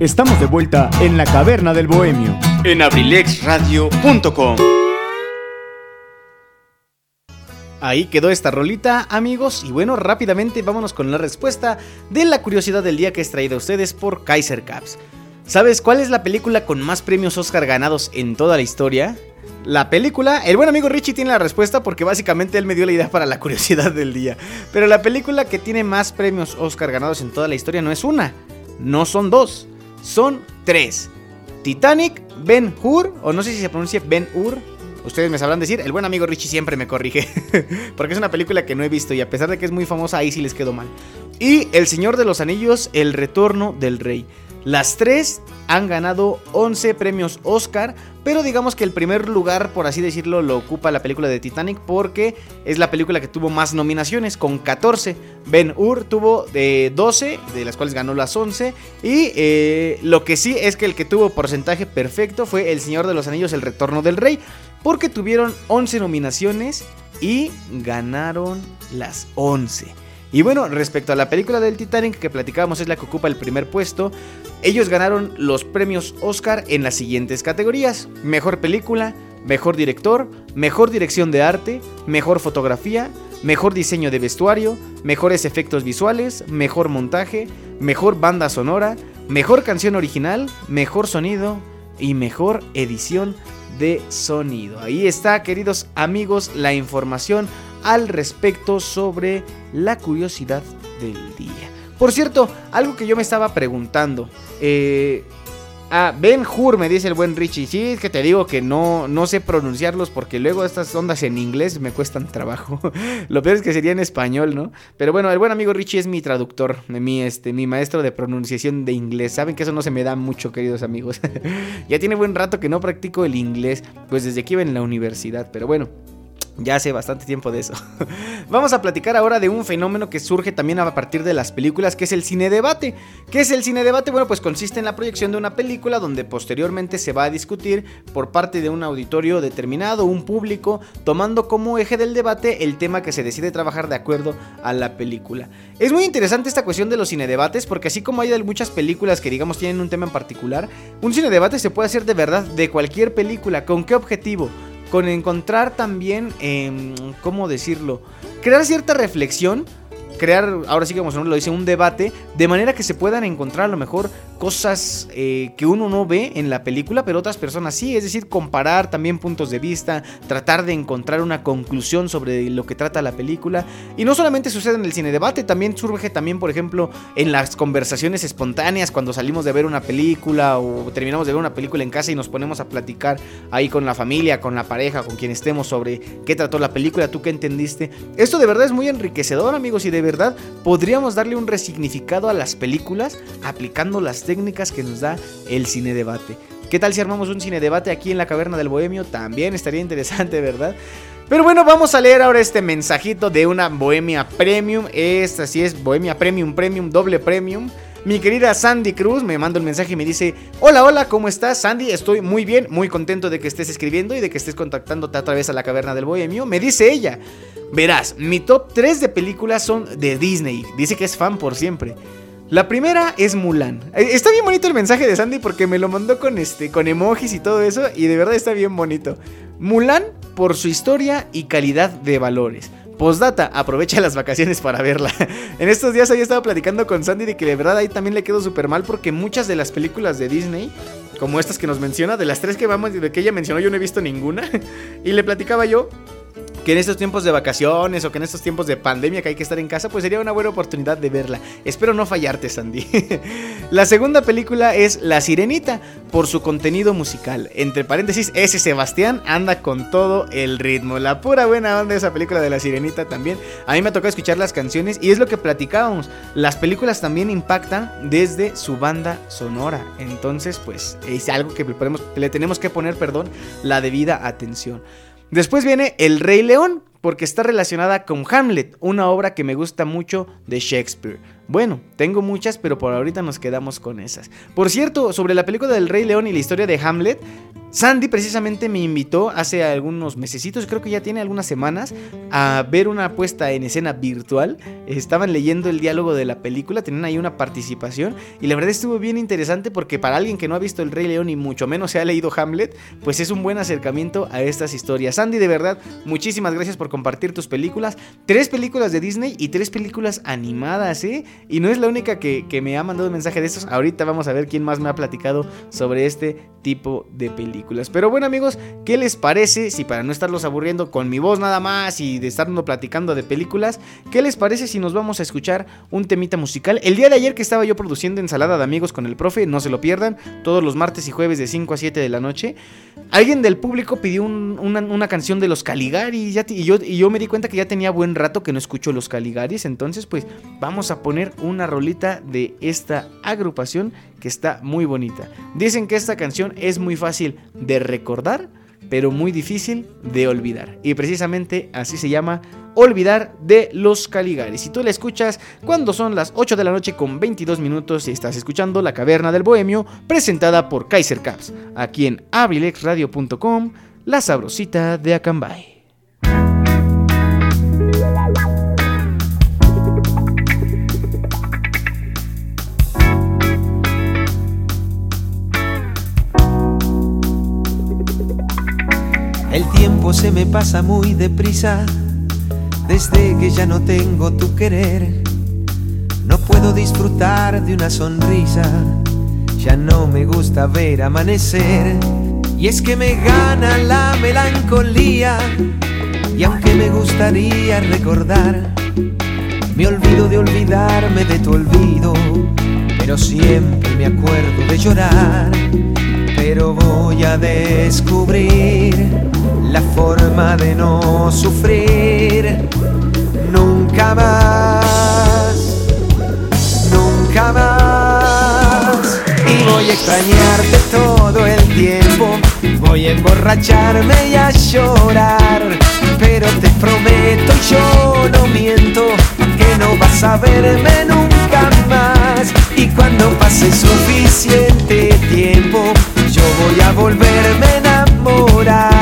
Estamos de vuelta en la caverna del bohemio en abrilexradio.com. Ahí quedó esta rolita, amigos. Y bueno, rápidamente vámonos con la respuesta de la curiosidad del día que es traída a ustedes por Kaiser Caps. ¿Sabes cuál es la película con más premios Oscar ganados en toda la historia? La película, el buen amigo Richie tiene la respuesta porque básicamente él me dio la idea para la curiosidad del día. Pero la película que tiene más premios Oscar ganados en toda la historia no es una, no son dos, son tres. Titanic, Ben Hur, o no sé si se pronuncia Ben Hur, Ustedes me sabrán decir, el buen amigo Richie siempre me corrige. porque es una película que no he visto y a pesar de que es muy famosa, ahí sí les quedó mal. Y El Señor de los Anillos, El Retorno del Rey. Las tres han ganado 11 premios Oscar, pero digamos que el primer lugar, por así decirlo, lo ocupa la película de Titanic porque es la película que tuvo más nominaciones, con 14. Ben Hur tuvo eh, 12, de las cuales ganó las 11. Y eh, lo que sí es que el que tuvo porcentaje perfecto fue El Señor de los Anillos, El Retorno del Rey, porque tuvieron 11 nominaciones y ganaron las 11. Y bueno, respecto a la película del Titanic que platicábamos es la que ocupa el primer puesto, ellos ganaron los premios Oscar en las siguientes categorías. Mejor película, mejor director, mejor dirección de arte, mejor fotografía, mejor diseño de vestuario, mejores efectos visuales, mejor montaje, mejor banda sonora, mejor canción original, mejor sonido y mejor edición de sonido. Ahí está, queridos amigos, la información al respecto sobre la curiosidad del día. Por cierto, algo que yo me estaba preguntando. Eh, ah, Ben Hur, me dice el buen Richie. Sí, es que te digo que no, no sé pronunciarlos porque luego estas ondas en inglés me cuestan trabajo. Lo peor es que sería en español, ¿no? Pero bueno, el buen amigo Richie es mi traductor, mi, este, mi maestro de pronunciación de inglés. Saben que eso no se me da mucho, queridos amigos. ya tiene buen rato que no practico el inglés, pues desde que iba en la universidad. Pero bueno. Ya hace bastante tiempo de eso. Vamos a platicar ahora de un fenómeno que surge también a partir de las películas, que es el cine debate. ¿Qué es el cine debate? Bueno, pues consiste en la proyección de una película donde posteriormente se va a discutir por parte de un auditorio determinado, un público, tomando como eje del debate el tema que se decide trabajar de acuerdo a la película. Es muy interesante esta cuestión de los cine debates porque así como hay muchas películas que digamos tienen un tema en particular, un cine debate se puede hacer de verdad de cualquier película. ¿Con qué objetivo? Con encontrar también, eh, ¿cómo decirlo? Crear cierta reflexión, crear, ahora sí que como lo dice, un debate, de manera que se puedan encontrar a lo mejor cosas eh, que uno no ve en la película, pero otras personas sí, es decir, comparar también puntos de vista, tratar de encontrar una conclusión sobre lo que trata la película. Y no solamente sucede en el cine debate, también surge también, por ejemplo, en las conversaciones espontáneas cuando salimos de ver una película o terminamos de ver una película en casa y nos ponemos a platicar ahí con la familia, con la pareja, con quien estemos sobre qué trató la película, tú qué entendiste. Esto de verdad es muy enriquecedor, amigos, y de verdad podríamos darle un resignificado a las películas aplicando las técnicas que nos da el cine debate. ¿Qué tal si armamos un cine debate aquí en la caverna del bohemio? También estaría interesante, ¿verdad? Pero bueno, vamos a leer ahora este mensajito de una Bohemia Premium. Esta sí es Bohemia Premium, Premium, doble Premium. Mi querida Sandy Cruz me manda un mensaje y me dice, hola, hola, ¿cómo estás Sandy? Estoy muy bien, muy contento de que estés escribiendo y de que estés contactándote a través a la caverna del bohemio. Me dice ella, verás, mi top 3 de películas son de Disney. Dice que es fan por siempre. La primera es Mulan. Eh, Está bien bonito el mensaje de Sandy porque me lo mandó con este con emojis y todo eso y de verdad está bien bonito. Mulan por su historia y calidad de valores. Postdata, aprovecha las vacaciones para verla. en estos días había estado platicando con Sandy de que de verdad ahí también le quedó súper mal porque muchas de las películas de Disney, como estas que nos menciona, de las tres que vamos, de que ella mencionó, yo no he visto ninguna. y le platicaba yo que en estos tiempos de vacaciones o que en estos tiempos de pandemia que hay que estar en casa, pues sería una buena oportunidad de verla. Espero no fallarte, Sandy. la segunda película es La Sirenita, por su contenido musical. Entre paréntesis, ese Sebastián anda con todo el ritmo. La pura buena onda de esa película de La Sirenita también. A mí me tocado escuchar las canciones y es lo que platicábamos. Las películas también impactan desde su banda sonora. Entonces, pues es algo que le, le tenemos que poner, perdón, la debida atención. Después viene El Rey León, porque está relacionada con Hamlet, una obra que me gusta mucho de Shakespeare. Bueno, tengo muchas, pero por ahorita nos quedamos con esas. Por cierto, sobre la película del Rey León y la historia de Hamlet, Sandy precisamente me invitó hace algunos mesecitos, creo que ya tiene algunas semanas, a ver una puesta en escena virtual. Estaban leyendo el diálogo de la película, tenían ahí una participación y la verdad estuvo bien interesante porque para alguien que no ha visto el Rey León y mucho menos se ha leído Hamlet, pues es un buen acercamiento a estas historias. Sandy, de verdad, muchísimas gracias por compartir tus películas. Tres películas de Disney y tres películas animadas, ¿eh? Y no es la única que, que me ha mandado un mensaje de estos. Ahorita vamos a ver quién más me ha platicado sobre este tipo de películas. Pero bueno amigos, ¿qué les parece si para no estarlos aburriendo con mi voz nada más y de estarnos platicando de películas, ¿qué les parece si nos vamos a escuchar un temita musical? El día de ayer que estaba yo produciendo ensalada de amigos con el profe, no se lo pierdan, todos los martes y jueves de 5 a 7 de la noche, alguien del público pidió un- una, una canción de los Caligaris te- y, yo, y yo me di cuenta que ya tenía buen rato que no escucho los Caligaris, entonces pues vamos a poner una rolita de esta agrupación que está muy bonita. Dicen que esta canción es muy fácil de recordar, pero muy difícil de olvidar. Y precisamente así se llama Olvidar de los Caligaris. Si tú la escuchas cuando son las 8 de la noche con 22 minutos y estás escuchando La Caverna del Bohemio, presentada por Kaiser Caps, aquí en abrilexradio.com, la sabrosita de Acambay. El tiempo se me pasa muy deprisa desde que ya no tengo tu querer. No puedo disfrutar de una sonrisa, ya no me gusta ver amanecer. Y es que me gana la melancolía, y aunque me gustaría recordar, me olvido de olvidarme de tu olvido, pero siempre me acuerdo de llorar. Pero voy a descubrir la forma de no sufrir nunca más, nunca más. Y voy a extrañarte todo el tiempo, voy a emborracharme y a llorar. Pero te prometo, y yo no miento, que no vas a verme nunca más. Y cuando pase suficiente tiempo, yo voy a volverme a enamorar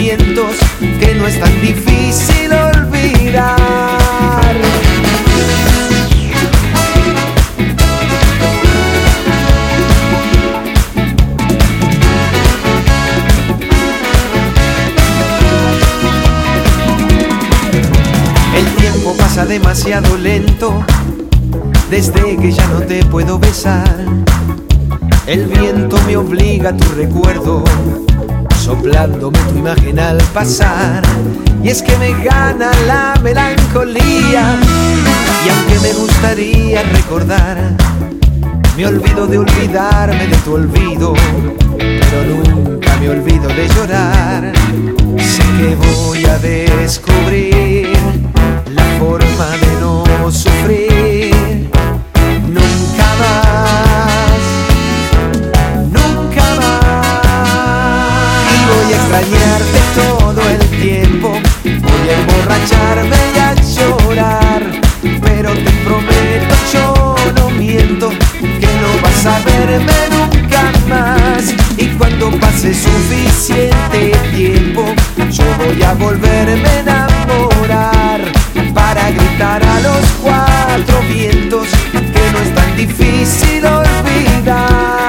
vientos que no es tan difícil olvidar. El tiempo pasa demasiado lento desde que ya no te puedo besar. El viento me obliga a tu recuerdo, soplándome tu imagen al pasar. Y es que me gana la melancolía, y aunque me gustaría recordar, me olvido de olvidarme de tu olvido, pero nunca me olvido de llorar. Sé que voy a descubrir la forma de no sufrir extrañarte todo el tiempo. Voy a emborracharme y a llorar, pero te prometo yo no miento que no vas a verme nunca más. Y cuando pase suficiente tiempo, yo voy a volverme a enamorar para gritar a los cuatro vientos que no es tan difícil olvidar.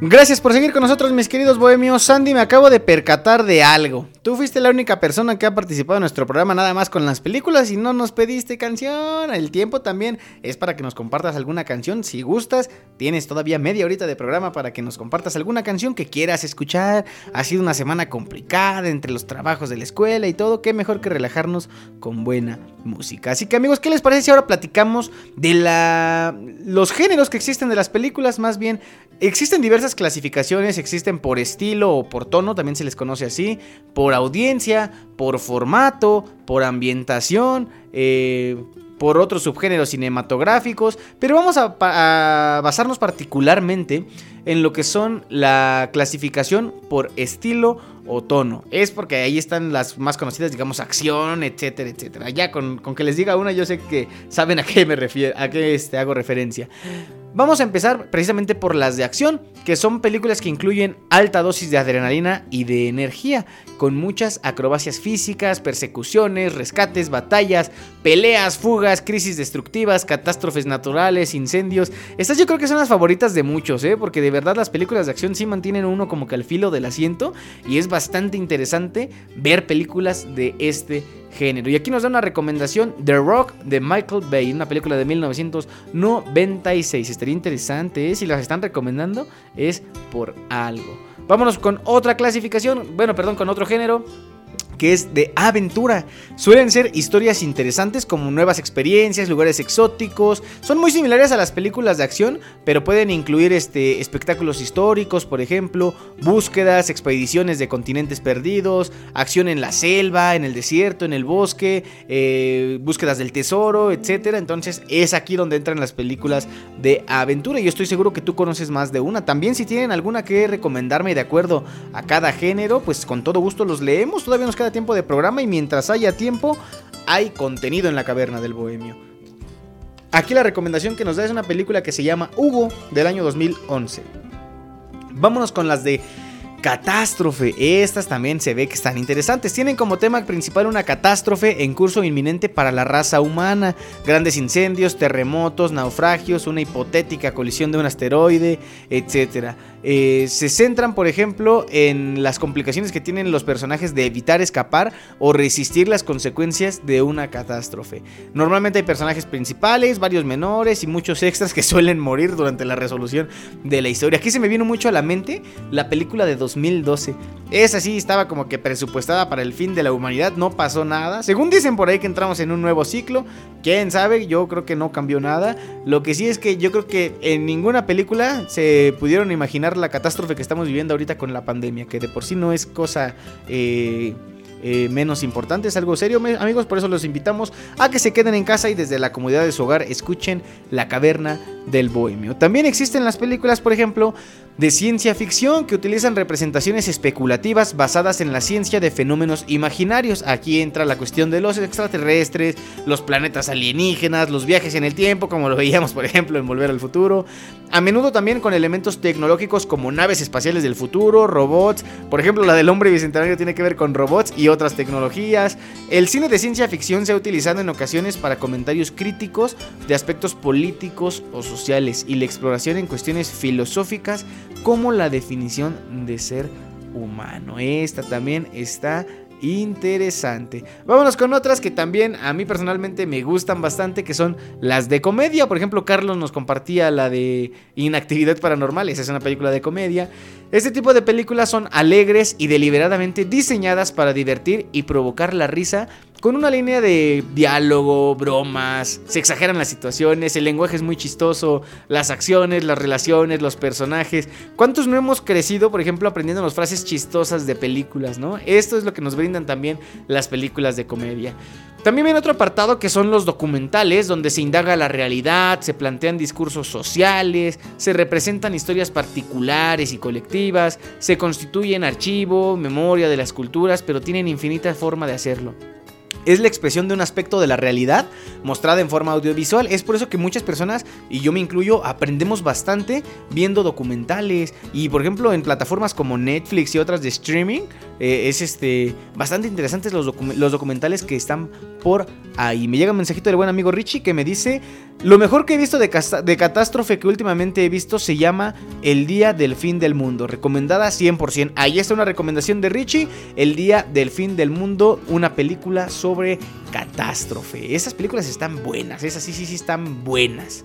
Gracias por seguir con nosotros, mis queridos bohemios. Sandy, me acabo de percatar de algo. Tú fuiste la única persona que ha participado en nuestro programa nada más con las películas y no nos pediste canción. El tiempo también es para que nos compartas alguna canción. Si gustas, tienes todavía media horita de programa para que nos compartas alguna canción que quieras escuchar. Ha sido una semana complicada entre los trabajos de la escuela y todo. Qué mejor que relajarnos con buena música. Así que amigos, ¿qué les parece si ahora platicamos de la... los géneros que existen de las películas? Más bien, existen diversas clasificaciones, existen por estilo o por tono, también se les conoce así, por audiencia, por formato, por ambientación, eh, por otros subgéneros cinematográficos, pero vamos a basarnos particularmente en lo que son la clasificación por estilo o tono. Es porque ahí están las más conocidas, digamos, acción, etcétera, etcétera. Ya con, con que les diga una, yo sé que saben a qué me refiero, a qué este, hago referencia. Vamos a empezar precisamente por las de acción, que son películas que incluyen alta dosis de adrenalina y de energía, con muchas acrobacias físicas, persecuciones, rescates, batallas, peleas, fugas, crisis destructivas, catástrofes naturales, incendios. Estas yo creo que son las favoritas de muchos, ¿eh? porque de verdad las películas de acción sí mantienen uno como que al filo del asiento y es bastante interesante ver películas de este género. Y aquí nos da una recomendación, The Rock de Michael Bay, una película de 1996. Estaría interesante, ¿eh? si las están recomendando es por algo. Vámonos con otra clasificación, bueno, perdón, con otro género que es de aventura. Suelen ser historias interesantes como nuevas experiencias, lugares exóticos. Son muy similares a las películas de acción, pero pueden incluir este, espectáculos históricos, por ejemplo, búsquedas, expediciones de continentes perdidos, acción en la selva, en el desierto, en el bosque, eh, búsquedas del tesoro, etc. Entonces es aquí donde entran las películas de aventura. Yo estoy seguro que tú conoces más de una. También si tienen alguna que recomendarme de acuerdo a cada género, pues con todo gusto los leemos. Todavía nos queda tiempo de programa y mientras haya tiempo, hay contenido en la caverna del bohemio. Aquí la recomendación que nos da es una película que se llama Hugo del año 2011. Vámonos con las de Catástrofe. Estas también se ve que están interesantes. Tienen como tema principal una catástrofe en curso inminente para la raza humana. Grandes incendios, terremotos, naufragios, una hipotética colisión de un asteroide, etc. Eh, se centran, por ejemplo, en las complicaciones que tienen los personajes de evitar escapar o resistir las consecuencias de una catástrofe. Normalmente hay personajes principales, varios menores y muchos extras que suelen morir durante la resolución de la historia. Aquí se me vino mucho a la mente la película de 2012. Esa sí estaba como que presupuestada para el fin de la humanidad, no pasó nada. Según dicen por ahí que entramos en un nuevo ciclo, quién sabe, yo creo que no cambió nada. Lo que sí es que yo creo que en ninguna película se pudieron imaginar la catástrofe que estamos viviendo ahorita con la pandemia, que de por sí no es cosa... Eh, eh, menos importante, es algo serio, amigos. Por eso los invitamos a que se queden en casa y desde la comodidad de su hogar escuchen La Caverna del Bohemio. También existen las películas, por ejemplo, de ciencia ficción que utilizan representaciones especulativas basadas en la ciencia de fenómenos imaginarios. Aquí entra la cuestión de los extraterrestres, los planetas alienígenas, los viajes en el tiempo, como lo veíamos por ejemplo en Volver al Futuro. A menudo también con elementos tecnológicos como naves espaciales del futuro, robots. Por ejemplo, la del hombre bicentenario tiene que ver con robots y otras tecnologías. El cine de ciencia ficción se ha utilizado en ocasiones para comentarios críticos de aspectos políticos o sociales y la exploración en cuestiones filosóficas como la definición de ser humano. Esta también está interesante. Vámonos con otras que también a mí personalmente me gustan bastante, que son las de comedia. Por ejemplo, Carlos nos compartía la de Inactividad Paranormal, esa es una película de comedia. Este tipo de películas son alegres y deliberadamente diseñadas para divertir y provocar la risa con una línea de diálogo, bromas, se exageran las situaciones, el lenguaje es muy chistoso, las acciones, las relaciones, los personajes. ¿Cuántos no hemos crecido, por ejemplo, aprendiendo las frases chistosas de películas, no? Esto es lo que nos brindan también las películas de comedia. También viene otro apartado que son los documentales, donde se indaga la realidad, se plantean discursos sociales, se representan historias particulares y colectivas, se constituyen archivo, memoria de las culturas, pero tienen infinita forma de hacerlo es la expresión de un aspecto de la realidad mostrada en forma audiovisual. Es por eso que muchas personas, y yo me incluyo, aprendemos bastante viendo documentales. Y por ejemplo, en plataformas como Netflix y otras de streaming, eh, es este bastante interesantes los, los documentales que están por ahí. Me llega un mensajito del buen amigo Richie que me dice: Lo mejor que he visto de, de catástrofe que últimamente he visto se llama El Día del Fin del Mundo. Recomendada 100%. Ahí está una recomendación de Richie: El Día del Fin del Mundo, una película sobre catástrofe. Esas películas están buenas, esas sí, sí, sí están buenas.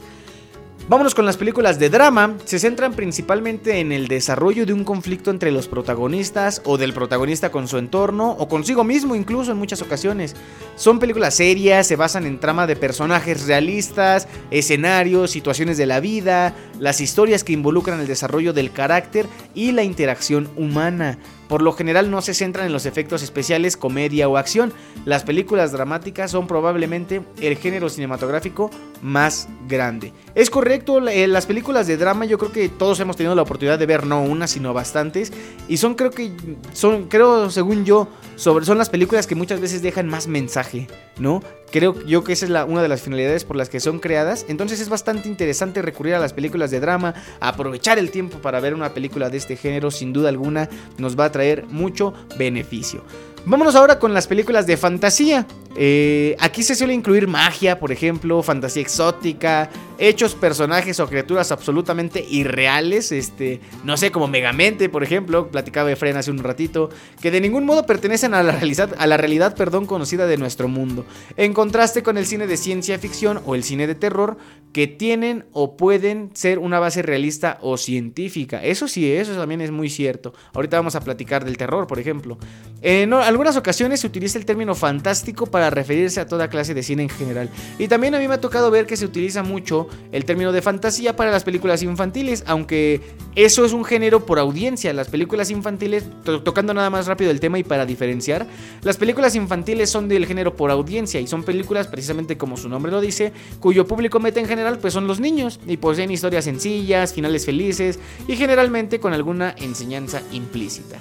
Vámonos con las películas de drama. Se centran principalmente en el desarrollo de un conflicto entre los protagonistas o del protagonista con su entorno o consigo mismo incluso en muchas ocasiones. Son películas serias, se basan en trama de personajes realistas, escenarios, situaciones de la vida, las historias que involucran el desarrollo del carácter y la interacción humana. Por lo general no se centran en los efectos especiales, comedia o acción. Las películas dramáticas son probablemente el género cinematográfico más grande. Es correcto, eh, las películas de drama yo creo que todos hemos tenido la oportunidad de ver no una, sino bastantes. Y son creo que, son, creo según yo, sobre, son las películas que muchas veces dejan más mensaje, ¿no? Creo yo que esa es una de las finalidades por las que son creadas. Entonces es bastante interesante recurrir a las películas de drama, aprovechar el tiempo para ver una película de este género, sin duda alguna nos va a traer mucho beneficio. Vámonos ahora con las películas de fantasía. Eh, aquí se suele incluir magia, por ejemplo, fantasía exótica, hechos, personajes o criaturas absolutamente irreales, este, no sé, como Megamente, por ejemplo, platicaba de Fren hace un ratito, que de ningún modo pertenecen a la realidad, a la realidad perdón, conocida de nuestro mundo, en contraste con el cine de ciencia ficción o el cine de terror, que tienen o pueden ser una base realista o científica. Eso sí, eso también es muy cierto. Ahorita vamos a platicar del terror, por ejemplo. Eh, algunas ocasiones se utiliza el término fantástico para referirse a toda clase de cine en general. Y también a mí me ha tocado ver que se utiliza mucho el término de fantasía para las películas infantiles, aunque eso es un género por audiencia. Las películas infantiles, tocando nada más rápido el tema y para diferenciar, las películas infantiles son del género por audiencia y son películas precisamente como su nombre lo dice, cuyo público mete en general pues son los niños y poseen historias sencillas, finales felices y generalmente con alguna enseñanza implícita.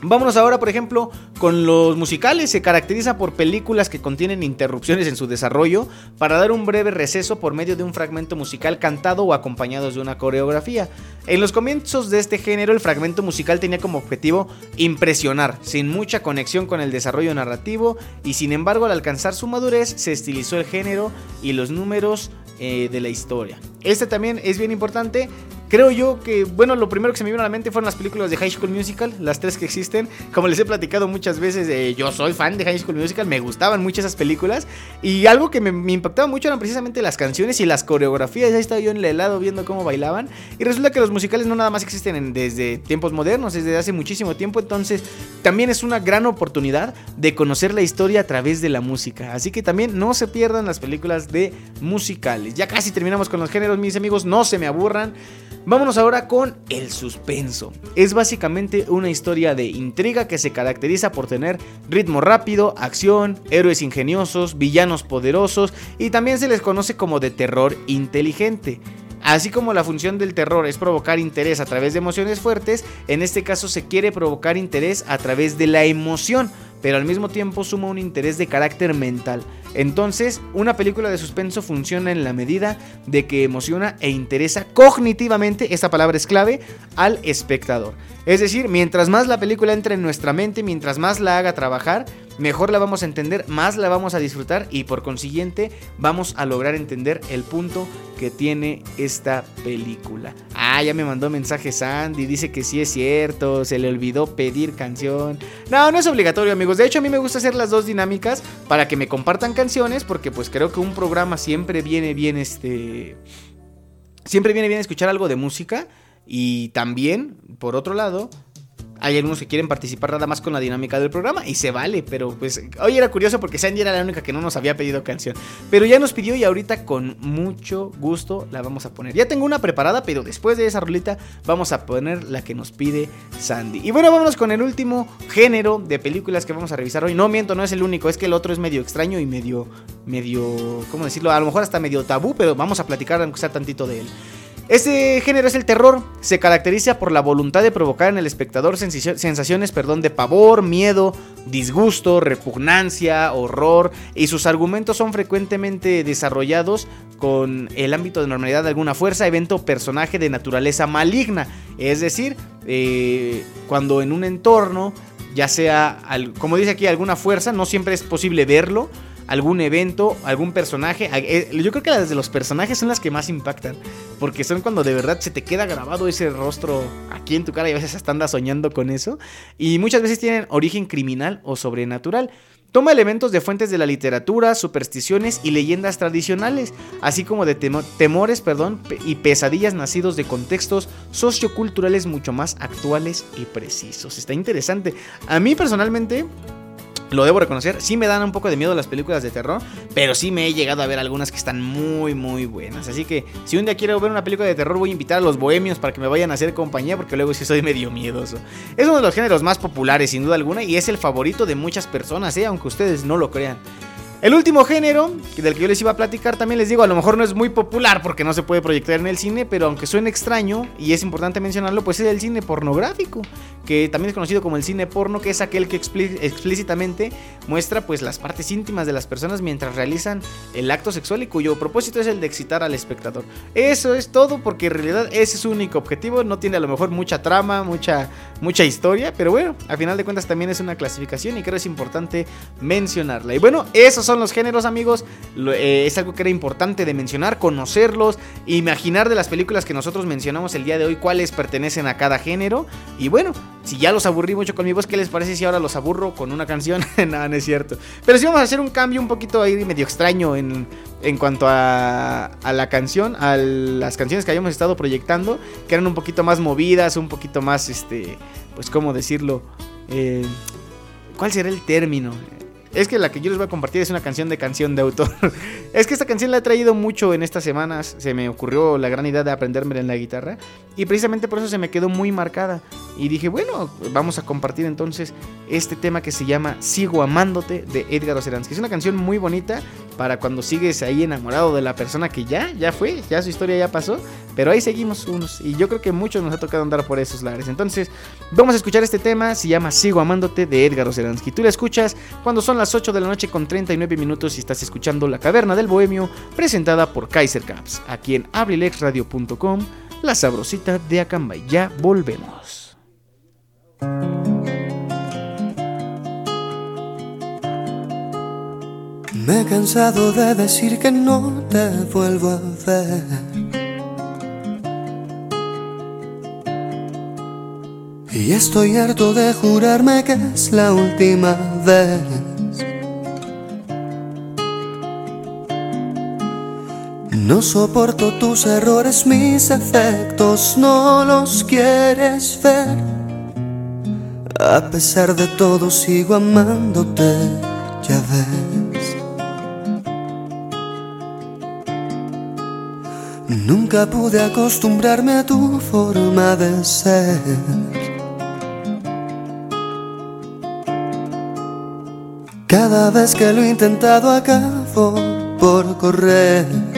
Vámonos ahora, por ejemplo, con los musicales. Se caracteriza por películas que contienen interrupciones en su desarrollo para dar un breve receso por medio de un fragmento musical cantado o acompañado de una coreografía. En los comienzos de este género, el fragmento musical tenía como objetivo impresionar, sin mucha conexión con el desarrollo narrativo, y sin embargo, al alcanzar su madurez, se estilizó el género y los números eh, de la historia. Este también es bien importante Creo yo que, bueno, lo primero que se me vino a la mente fueron las películas de High School Musical, las tres que existen. Como les he platicado muchas veces, eh, yo soy fan de High School Musical, me gustaban mucho esas películas. Y algo que me, impactaba mucho eran precisamente las canciones y las coreografías. Ahí estaba yo en el helado viendo cómo bailaban. Y resulta que los musicales no nada más existen desde tiempos modernos, desde hace muchísimo tiempo. Entonces, también es una gran oportunidad de conocer la historia a través de la música. Así que también no se pierdan las películas de musicales. Ya casi terminamos con los géneros, mis amigos, no se me aburran. Vámonos ahora con el suspenso. Es básicamente una historia de intriga que se caracteriza por tener ritmo rápido, acción, héroes ingeniosos, villanos poderosos y también se les conoce como de terror inteligente. Así como la función del terror es provocar interés a través de emociones fuertes, en este caso se quiere provocar interés a través de la emoción, pero al mismo tiempo suma un interés de carácter mental. Entonces, una película de suspenso funciona en la medida de que emociona e interesa cognitivamente, esta palabra es clave, al espectador. Es decir, mientras más la película entre en nuestra mente, mientras más la haga trabajar, mejor la vamos a entender, más la vamos a disfrutar y por consiguiente vamos a lograr entender el punto que tiene esta película. Ah, ya me mandó mensaje Sandy, dice que sí es cierto, se le olvidó pedir canción. No, no es obligatorio amigos, de hecho a mí me gusta hacer las dos dinámicas para que me compartan canciones porque pues creo que un programa siempre viene bien este... Siempre viene bien escuchar algo de música y también, por otro lado, hay algunos que quieren participar nada más con la dinámica del programa y se vale, pero pues hoy era curioso porque Sandy era la única que no nos había pedido canción. Pero ya nos pidió y ahorita con mucho gusto la vamos a poner. Ya tengo una preparada, pero después de esa rolita vamos a poner la que nos pide Sandy. Y bueno, vámonos con el último género de películas que vamos a revisar hoy. No miento, no es el único, es que el otro es medio extraño y medio, medio, ¿cómo decirlo? A lo mejor hasta medio tabú, pero vamos a platicar aunque sea tantito de él. Este género es el terror. Se caracteriza por la voluntad de provocar en el espectador sensaciones perdón, de pavor, miedo, disgusto, repugnancia, horror. Y sus argumentos son frecuentemente desarrollados con el ámbito de normalidad de alguna fuerza, evento o personaje de naturaleza maligna. Es decir, eh, cuando en un entorno, ya sea, como dice aquí, alguna fuerza, no siempre es posible verlo algún evento, algún personaje. Eh, yo creo que las de los personajes son las que más impactan. Porque son cuando de verdad se te queda grabado ese rostro aquí en tu cara y a veces hasta andas soñando con eso. Y muchas veces tienen origen criminal o sobrenatural. Toma elementos de fuentes de la literatura, supersticiones y leyendas tradicionales, así como de temores perdón, y pesadillas nacidos de contextos socioculturales mucho más actuales y precisos. Está interesante. A mí personalmente lo debo reconocer, sí me dan un poco de miedo las películas de terror, pero sí me he llegado a ver algunas que están muy, muy buenas. Así que si un día quiero ver una película de terror, voy a invitar a los bohemios para que me vayan a hacer compañía, porque luego sí soy medio miedoso. Es uno de los géneros más populares, sin duda alguna, y es el favorito de muchas personas, ¿eh? aunque ustedes no lo crean. El último género del que yo les iba a platicar también les digo, a lo mejor no es muy popular porque no se puede proyectar en el cine, pero aunque suene extraño y es importante mencionarlo, pues es el cine pornográfico, que también es conocido como el cine porno, que es aquel que explícitamente muestra pues las partes íntimas de las personas mientras realizan el acto sexual y cuyo propósito es el de excitar al espectador. Eso es todo porque en realidad ese es su único objetivo, no tiene a lo mejor mucha trama, mucha mucha historia, pero bueno, a final de cuentas también es una clasificación y creo es importante mencionarla. Y bueno, esos son los géneros, amigos. Eh, es algo que era importante de mencionar, conocerlos, imaginar de las películas que nosotros mencionamos el día de hoy cuáles pertenecen a cada género. Y bueno, si ya los aburrí mucho con mi voz, ¿qué les parece si ahora los aburro con una canción? Nada, no es cierto. Pero si vamos a hacer un cambio un poquito ahí medio extraño en, en cuanto a, a la canción, a las canciones que habíamos estado proyectando, que eran un poquito más movidas, un poquito más, este, pues, ¿cómo decirlo? Eh, ¿cuál será el término? Es que la que yo les voy a compartir es una canción de canción de autor. es que esta canción la he traído mucho en estas semanas. Se me ocurrió la gran idea de aprenderme en la guitarra. Y precisamente por eso se me quedó muy marcada. Y dije, bueno, vamos a compartir entonces este tema que se llama Sigo amándote de Edgar Oceransky. Es una canción muy bonita para cuando sigues ahí enamorado de la persona que ya, ya fue, ya su historia ya pasó. Pero ahí seguimos unos. Y yo creo que muchos nos ha tocado andar por esos lares. Entonces, vamos a escuchar este tema. Se llama Sigo amándote de Edgar Oceransky. Tú la escuchas cuando son las 8 de la noche con 39 minutos y estás escuchando La Caverna del Bohemio, presentada por Kaiser Caps, aquí en abrilexradio.com, la sabrosita de Acambay. Ya volvemos. Me he cansado de decir que no te vuelvo a ver. Y estoy harto de jurarme que es la última vez. No soporto tus errores, mis efectos, no los quieres ver. A pesar de todo sigo amándote, ya ves. Nunca pude acostumbrarme a tu forma de ser. Cada vez que lo he intentado acabo por correr.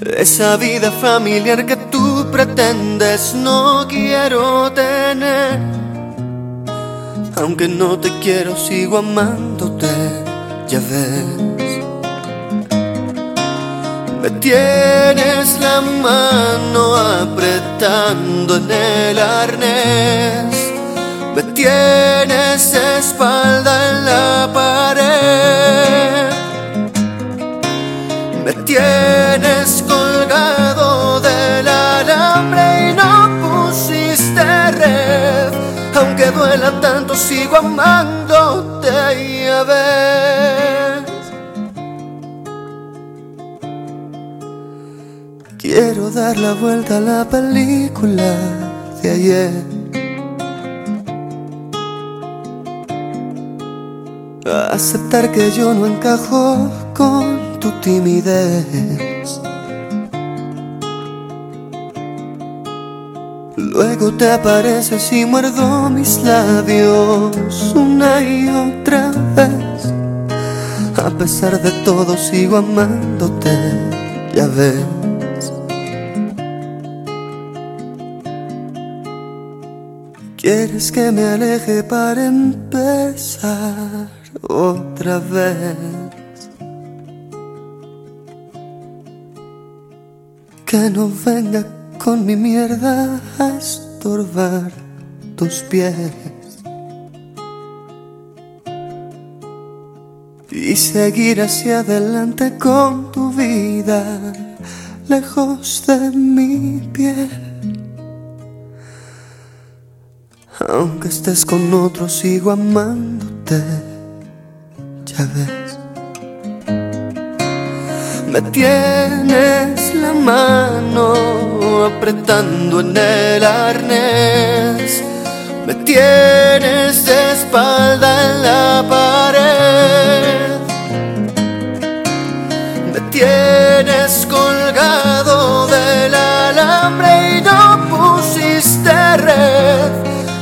Esa vida familiar que tú pretendes no quiero tener. Aunque no te quiero, sigo amándote, ya ves. Me tienes la mano apretando en el arnés. Me tienes espalda en la pared. Me tienes sigo amándote y a ver. Quiero dar la vuelta a la película de ayer. Aceptar que yo no encajo con tu timidez. Luego te apareces y muerdo mis labios una y otra vez. A pesar de todo sigo amándote, ya ves. Quieres que me aleje para empezar otra vez. Que no venga con mi mierda a estorbar tus pies. Y seguir hacia adelante con tu vida, lejos de mi piel. Aunque estés con otro, sigo amándote, ya ves. Me tienes la mano apretando en el arnés. Me tienes de espalda en la pared. Me tienes colgado del alambre y no pusiste red.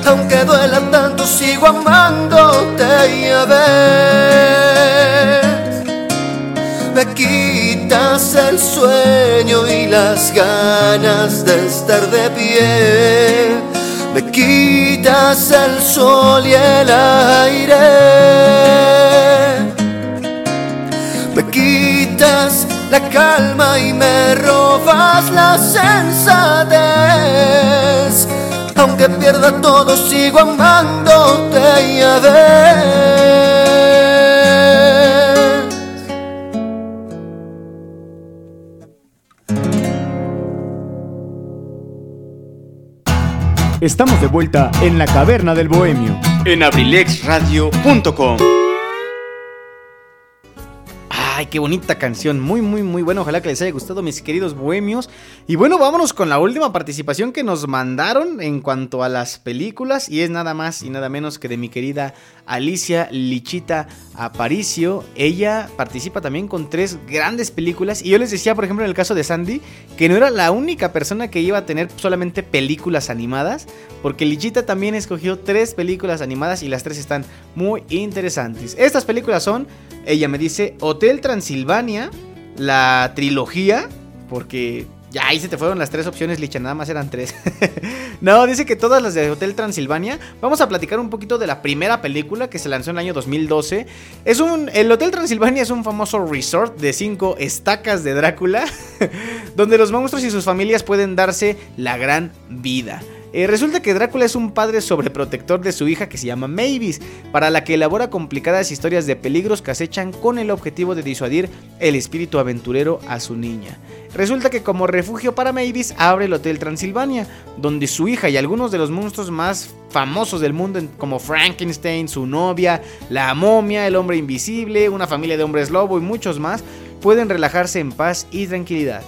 Aunque duela tanto, sigo amándote y a ver. Me quitas el sueño y las ganas de estar de pie. Me quitas el sol y el aire. Me quitas la calma y me robas la sensatez. Aunque pierda todo, sigo amándote y a ver. Estamos de vuelta en la caverna del bohemio en abrilexradio.com. Ay, qué bonita canción, muy, muy, muy buena. Ojalá que les haya gustado, mis queridos bohemios. Y bueno, vámonos con la última participación que nos mandaron en cuanto a las películas. Y es nada más y nada menos que de mi querida Alicia Lichita Aparicio. Ella participa también con tres grandes películas. Y yo les decía, por ejemplo, en el caso de Sandy, que no era la única persona que iba a tener solamente películas animadas. Porque Lichita también escogió tres películas animadas y las tres están muy interesantes. Estas películas son, ella me dice, Hotel Transilvania, la trilogía, porque ya ahí se te fueron las tres opciones, Licha, nada más eran tres. no, dice que todas las de Hotel Transilvania. Vamos a platicar un poquito de la primera película que se lanzó en el año 2012. Es un, el Hotel Transilvania es un famoso resort de cinco estacas de Drácula, donde los monstruos y sus familias pueden darse la gran vida. Eh, resulta que Drácula es un padre sobreprotector de su hija que se llama Mavis, para la que elabora complicadas historias de peligros que acechan con el objetivo de disuadir el espíritu aventurero a su niña. Resulta que como refugio para Mavis abre el Hotel Transilvania, donde su hija y algunos de los monstruos más famosos del mundo como Frankenstein, su novia, la momia, el hombre invisible, una familia de hombres lobo y muchos más pueden relajarse en paz y tranquilidad.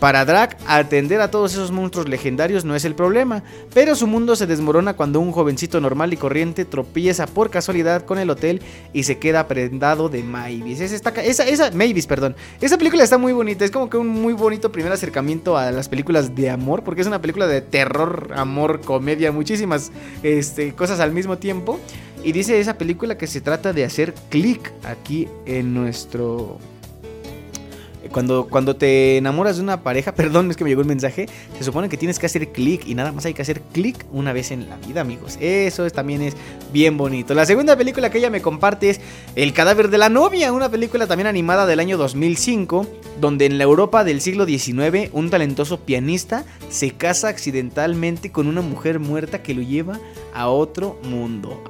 Para Drac, atender a todos esos monstruos legendarios no es el problema, pero su mundo se desmorona cuando un jovencito normal y corriente tropieza por casualidad con el hotel y se queda prendado de Mavis. Esa, esa, esa, Mavis, perdón. Esa película está muy bonita, es como que un muy bonito primer acercamiento a las películas de amor, porque es una película de terror, amor, comedia, muchísimas este, cosas al mismo tiempo. Y dice esa película que se trata de hacer clic aquí en nuestro cuando, cuando te enamoras de una pareja, perdón, es que me llegó un mensaje, se supone que tienes que hacer clic y nada más hay que hacer clic una vez en la vida, amigos. Eso también es bien bonito. La segunda película que ella me comparte es El cadáver de la novia, una película también animada del año 2005, donde en la Europa del siglo XIX un talentoso pianista se casa accidentalmente con una mujer muerta que lo lleva a otro mundo.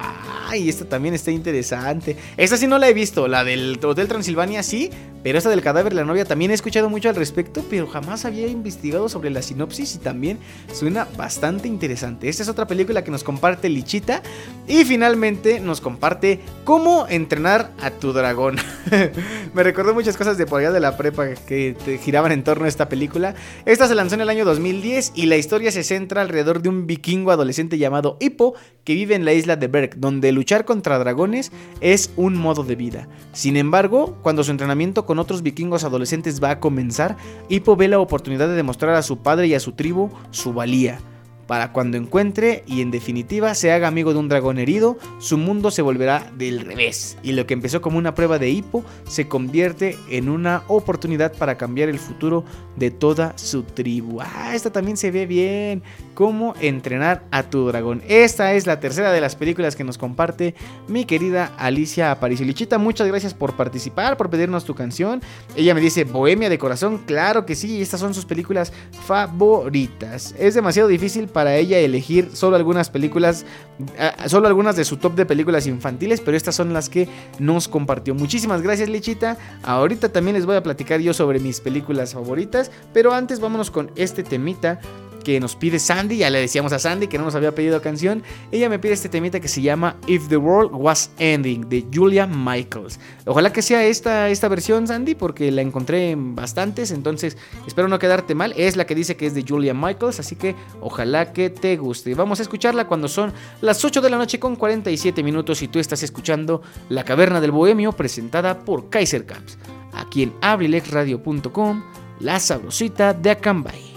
Ay, esta también está interesante. Esta sí no la he visto, la del Hotel Transilvania sí, pero esta del cadáver de la novia también he escuchado mucho al respecto, pero jamás había investigado sobre la sinopsis y también suena bastante interesante. Esta es otra película que nos comparte Lichita y finalmente nos comparte cómo entrenar a tu dragón. Me recordó muchas cosas de por allá de la prepa que giraban en torno a esta película. Esta se lanzó en el año 2010 y la historia se centra alrededor de un vikingo adolescente llamado Hippo que vive en la isla de Berg, donde luchar contra dragones es un modo de vida. Sin embargo, cuando su entrenamiento con otros vikingos adolescentes va a comenzar, Hippo ve la oportunidad de demostrar a su padre y a su tribu su valía. Para cuando encuentre y en definitiva se haga amigo de un dragón herido, su mundo se volverá del revés y lo que empezó como una prueba de hipo se convierte en una oportunidad para cambiar el futuro de toda su tribu. Ah, esta también se ve bien. Cómo entrenar a tu dragón. Esta es la tercera de las películas que nos comparte mi querida Alicia Aparicio. Lichita, muchas gracias por participar, por pedirnos tu canción. Ella me dice Bohemia de corazón. Claro que sí, estas son sus películas favoritas. Es demasiado difícil para ella elegir solo algunas películas, uh, solo algunas de su top de películas infantiles, pero estas son las que nos compartió. Muchísimas gracias, Lichita. Ahorita también les voy a platicar yo sobre mis películas favoritas, pero antes vámonos con este temita que nos pide Sandy. Ya le decíamos a Sandy que no nos había pedido canción. Ella me pide este temita que se llama If the World Was Ending de Julia Michaels. Ojalá que sea esta, esta versión, Sandy, porque la encontré en bastantes. Entonces espero no quedarte mal. Es la que dice que es de Julia Michaels. Así que ojalá que te guste. Vamos a escucharla cuando son las 8 de la noche con 47 minutos. Y tú estás escuchando La Caverna del Bohemio presentada por Kaiser Caps. Aquí en abrilexradio.com, la sabrosita de Acambay.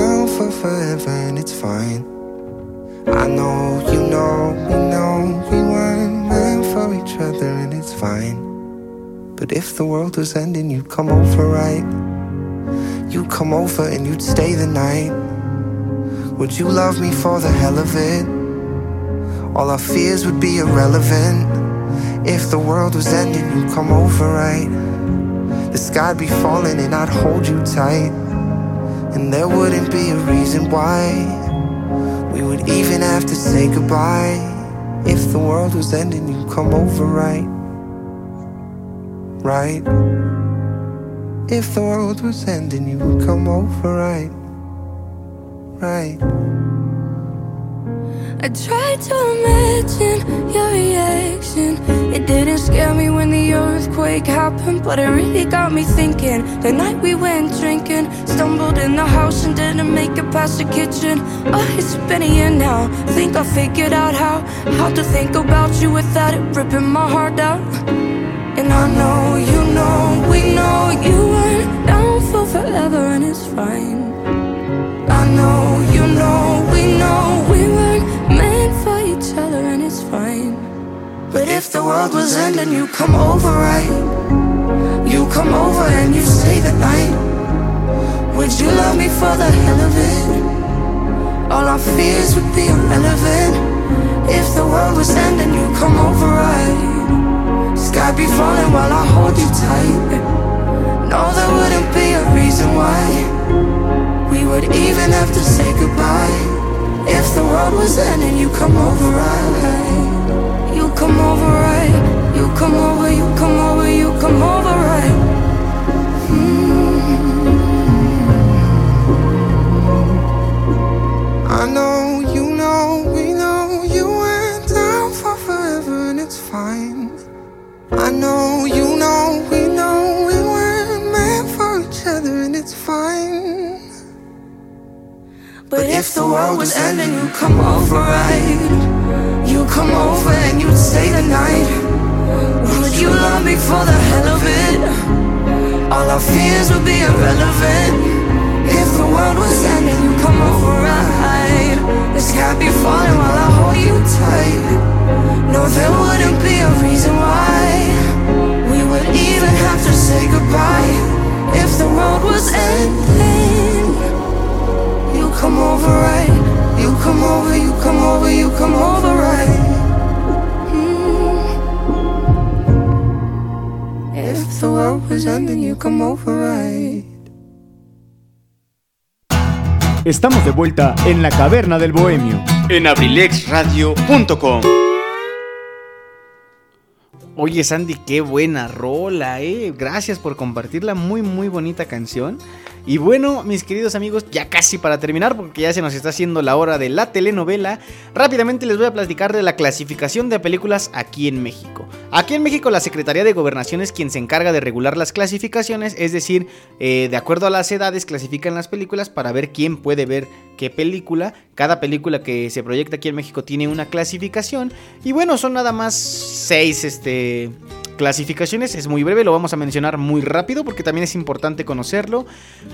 for forever, and it's fine. I know you know we know we weren't meant for each other and it's fine. But if the world was ending, you'd come over, right? You'd come over and you'd stay the night. Would you love me for the hell of it? All our fears would be irrelevant. If the world was ending, you'd come over, right? the sky'd be falling and I'd hold you tight. And there wouldn't be a reason why we would even have to say goodbye. If the world was ending, you'd come over, right? Right? If the world was ending, you would come over, right? Right? I tried to imagine your reaction. It didn't scare me when the earthquake happened, but it really got me thinking. The night we went drinking, stumbled in the house and didn't make it past the kitchen. Oh, it's been a year now. Think I figured out how how to think about you without it ripping my heart out. And I know you know we know you weren't down for forever, and it's fine. I know you know we know we weren't But if the world was ending, you come over, right? You come over and you stay the night. Would you love me for the hell of it? All our fears would be irrelevant. If the world was ending, you come over, right? Sky be falling while I hold you tight. No, there wouldn't be a reason why we would even have to say goodbye. If the world was ending, you come over, right? Come over, right? You come over, you come over, you come over, right? Mm. I know, you know, we know you went down for forever and it's fine. I know, you know, we know we weren't meant for each other and it's fine. But if the world was ending, you come over, right? Come over and you'd stay the night. Would you love me for the hell of it? All our fears would be irrelevant. If the world was ending, you come over, right? The sky be falling while I hold you tight. No, there wouldn't be a reason why we would even have to say goodbye. If the world was ending, you come over, right? You come over, you come over, you come over, right? Mm. If the world was ending, you come over, right? Estamos de vuelta en la caverna del bohemio en abrilexradio.com. Oye Sandy, qué buena rola, eh. Gracias por compartirla, muy muy bonita canción. Y bueno, mis queridos amigos, ya casi para terminar, porque ya se nos está haciendo la hora de la telenovela, rápidamente les voy a platicar de la clasificación de películas aquí en México. Aquí en México la Secretaría de Gobernación es quien se encarga de regular las clasificaciones, es decir, eh, de acuerdo a las edades clasifican las películas para ver quién puede ver qué película. Cada película que se proyecta aquí en México tiene una clasificación. Y bueno, son nada más seis este, clasificaciones. Es muy breve, lo vamos a mencionar muy rápido porque también es importante conocerlo.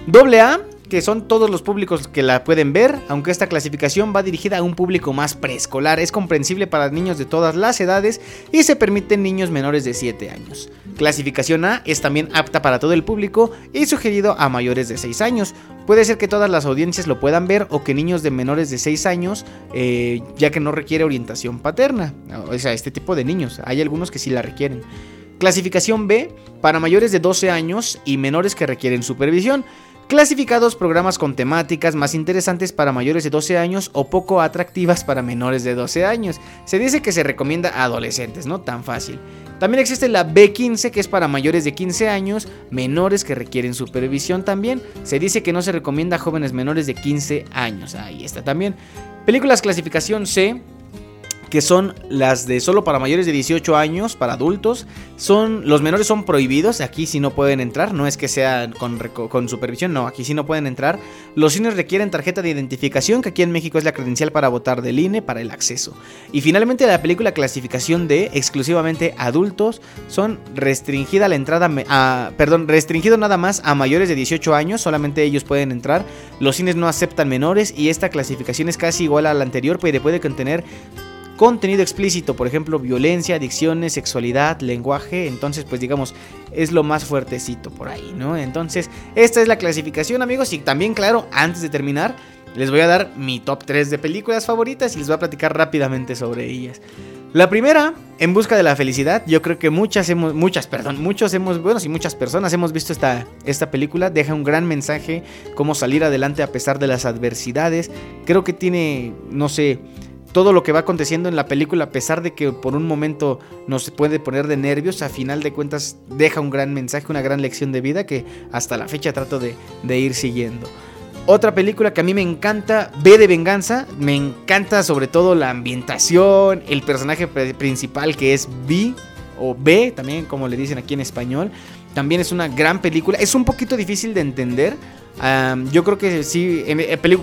Doble A, que son todos los públicos que la pueden ver, aunque esta clasificación va dirigida a un público más preescolar. Es comprensible para niños de todas las edades y se permiten niños menores de 7 años. Clasificación A es también apta para todo el público y sugerido a mayores de 6 años. Puede ser que todas las audiencias lo puedan ver o que niños de menores de 6 años, eh, ya que no requiere orientación paterna. O sea, este tipo de niños. Hay algunos que sí la requieren. Clasificación B para mayores de 12 años y menores que requieren supervisión. Clasificados programas con temáticas más interesantes para mayores de 12 años o poco atractivas para menores de 12 años. Se dice que se recomienda a adolescentes, no tan fácil. También existe la B15 que es para mayores de 15 años, menores que requieren supervisión también. Se dice que no se recomienda a jóvenes menores de 15 años. Ahí está también. Películas clasificación C que son las de solo para mayores de 18 años, para adultos. Son, los menores son prohibidos, aquí sí no pueden entrar, no es que sea con, con, supervisión, no, aquí sí no pueden entrar. Los cines requieren tarjeta de identificación, que aquí en México es la credencial para votar del INE para el acceso. Y finalmente la película clasificación de exclusivamente adultos son restringida la entrada, a, perdón, restringido nada más a mayores de 18 años, solamente ellos pueden entrar. Los cines no aceptan menores y esta clasificación es casi igual a la anterior, pero puede contener contenido explícito, por ejemplo, violencia, adicciones, sexualidad, lenguaje, entonces pues digamos, es lo más fuertecito por ahí, ¿no? Entonces, esta es la clasificación, amigos, y también, claro, antes de terminar, les voy a dar mi top 3 de películas favoritas y les voy a platicar rápidamente sobre ellas. La primera, En busca de la felicidad. Yo creo que muchas hemos, muchas, perdón, muchos hemos, bueno, sí, muchas personas hemos visto esta, esta película. Deja un gran mensaje, cómo salir adelante a pesar de las adversidades. Creo que tiene, no sé, todo lo que va aconteciendo en la película, a pesar de que por un momento nos puede poner de nervios, a final de cuentas deja un gran mensaje, una gran lección de vida que hasta la fecha trato de, ir siguiendo. Otra película que a mí me encanta, B de Venganza. Me encanta sobre todo la ambientación, el personaje principal que es B o B, también como le dicen aquí en español. También es una gran película. Es un poquito difícil de entender yo creo que sí,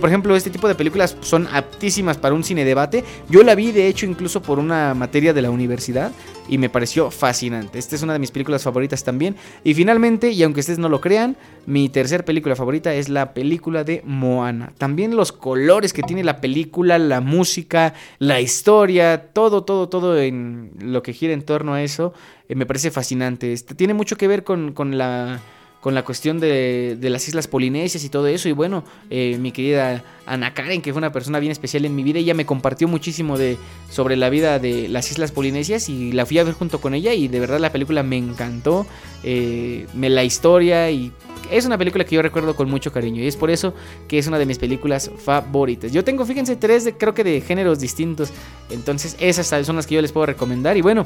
por ejemplo, este tipo de películas son aptísimas para un cine debate. Yo la vi, de hecho, incluso por una materia de la universidad y me pareció fascinante. Esta es una de mis películas favoritas también. Y finalmente, y aunque ustedes no lo crean, mi tercer película favorita es la película de Moana. También los colores que tiene la película, la música, la historia, todo, todo, todo en lo que gira en torno a eso, eh, me parece fascinante. Este, tiene mucho que ver con, con la con la cuestión de, las Islas Polinesias y todo eso. Y bueno, eh, mi querida Ana Karen, que fue una persona bien especial en mi vida, ella me compartió muchísimo de, sobre la vida de las Islas Polinesias y la fui a ver junto con ella y de verdad la película me encantó, eh, me la historia y es una película que yo recuerdo con mucho cariño y es por eso que es una de mis películas favoritas. Yo tengo, fíjense, tres de, creo que de géneros distintos, entonces esas son las que yo les puedo recomendar y bueno,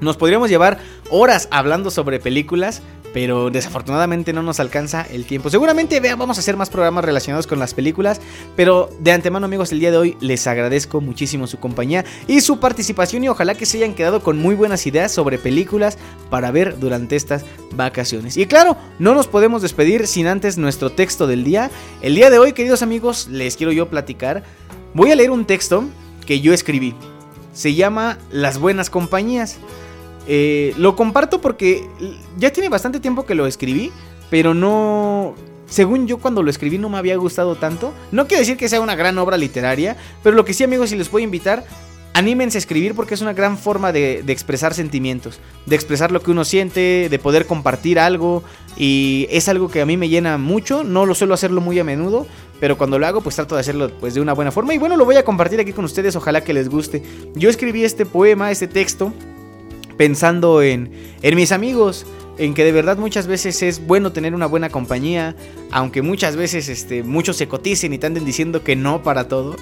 nos podríamos llevar horas hablando sobre películas, pero desafortunadamente no nos alcanza el tiempo. Seguramente vean, vamos a hacer más programas relacionados con las películas, pero de antemano amigos, el día de hoy les agradezco muchísimo su compañía y su participación y ojalá que se hayan quedado con muy buenas ideas sobre películas para ver durante estas vacaciones. Y claro, no nos podemos despedir sin antes nuestro texto del día. El día de hoy, queridos amigos, les quiero yo platicar. Voy a leer un texto que yo escribí. Se llama Las buenas compañías. Eh, lo comparto porque ya tiene bastante tiempo que lo escribí, pero no... Según yo cuando lo escribí no me había gustado tanto. No quiero decir que sea una gran obra literaria, pero lo que sí amigos, si les puedo invitar, anímense a escribir porque es una gran forma de, expresar sentimientos, de expresar lo que uno siente, de poder compartir algo y es algo que a mí me llena mucho, no lo suelo hacerlo muy a menudo, pero cuando lo hago pues trato de hacerlo pues de una buena forma y bueno, lo voy a compartir aquí con ustedes, ojalá que les guste. Yo escribí este poema, este texto pensando en, en mis amigos, en que de verdad muchas veces es bueno tener una buena compañía, aunque muchas veces este, muchos se coticen y te anden diciendo que no para todo.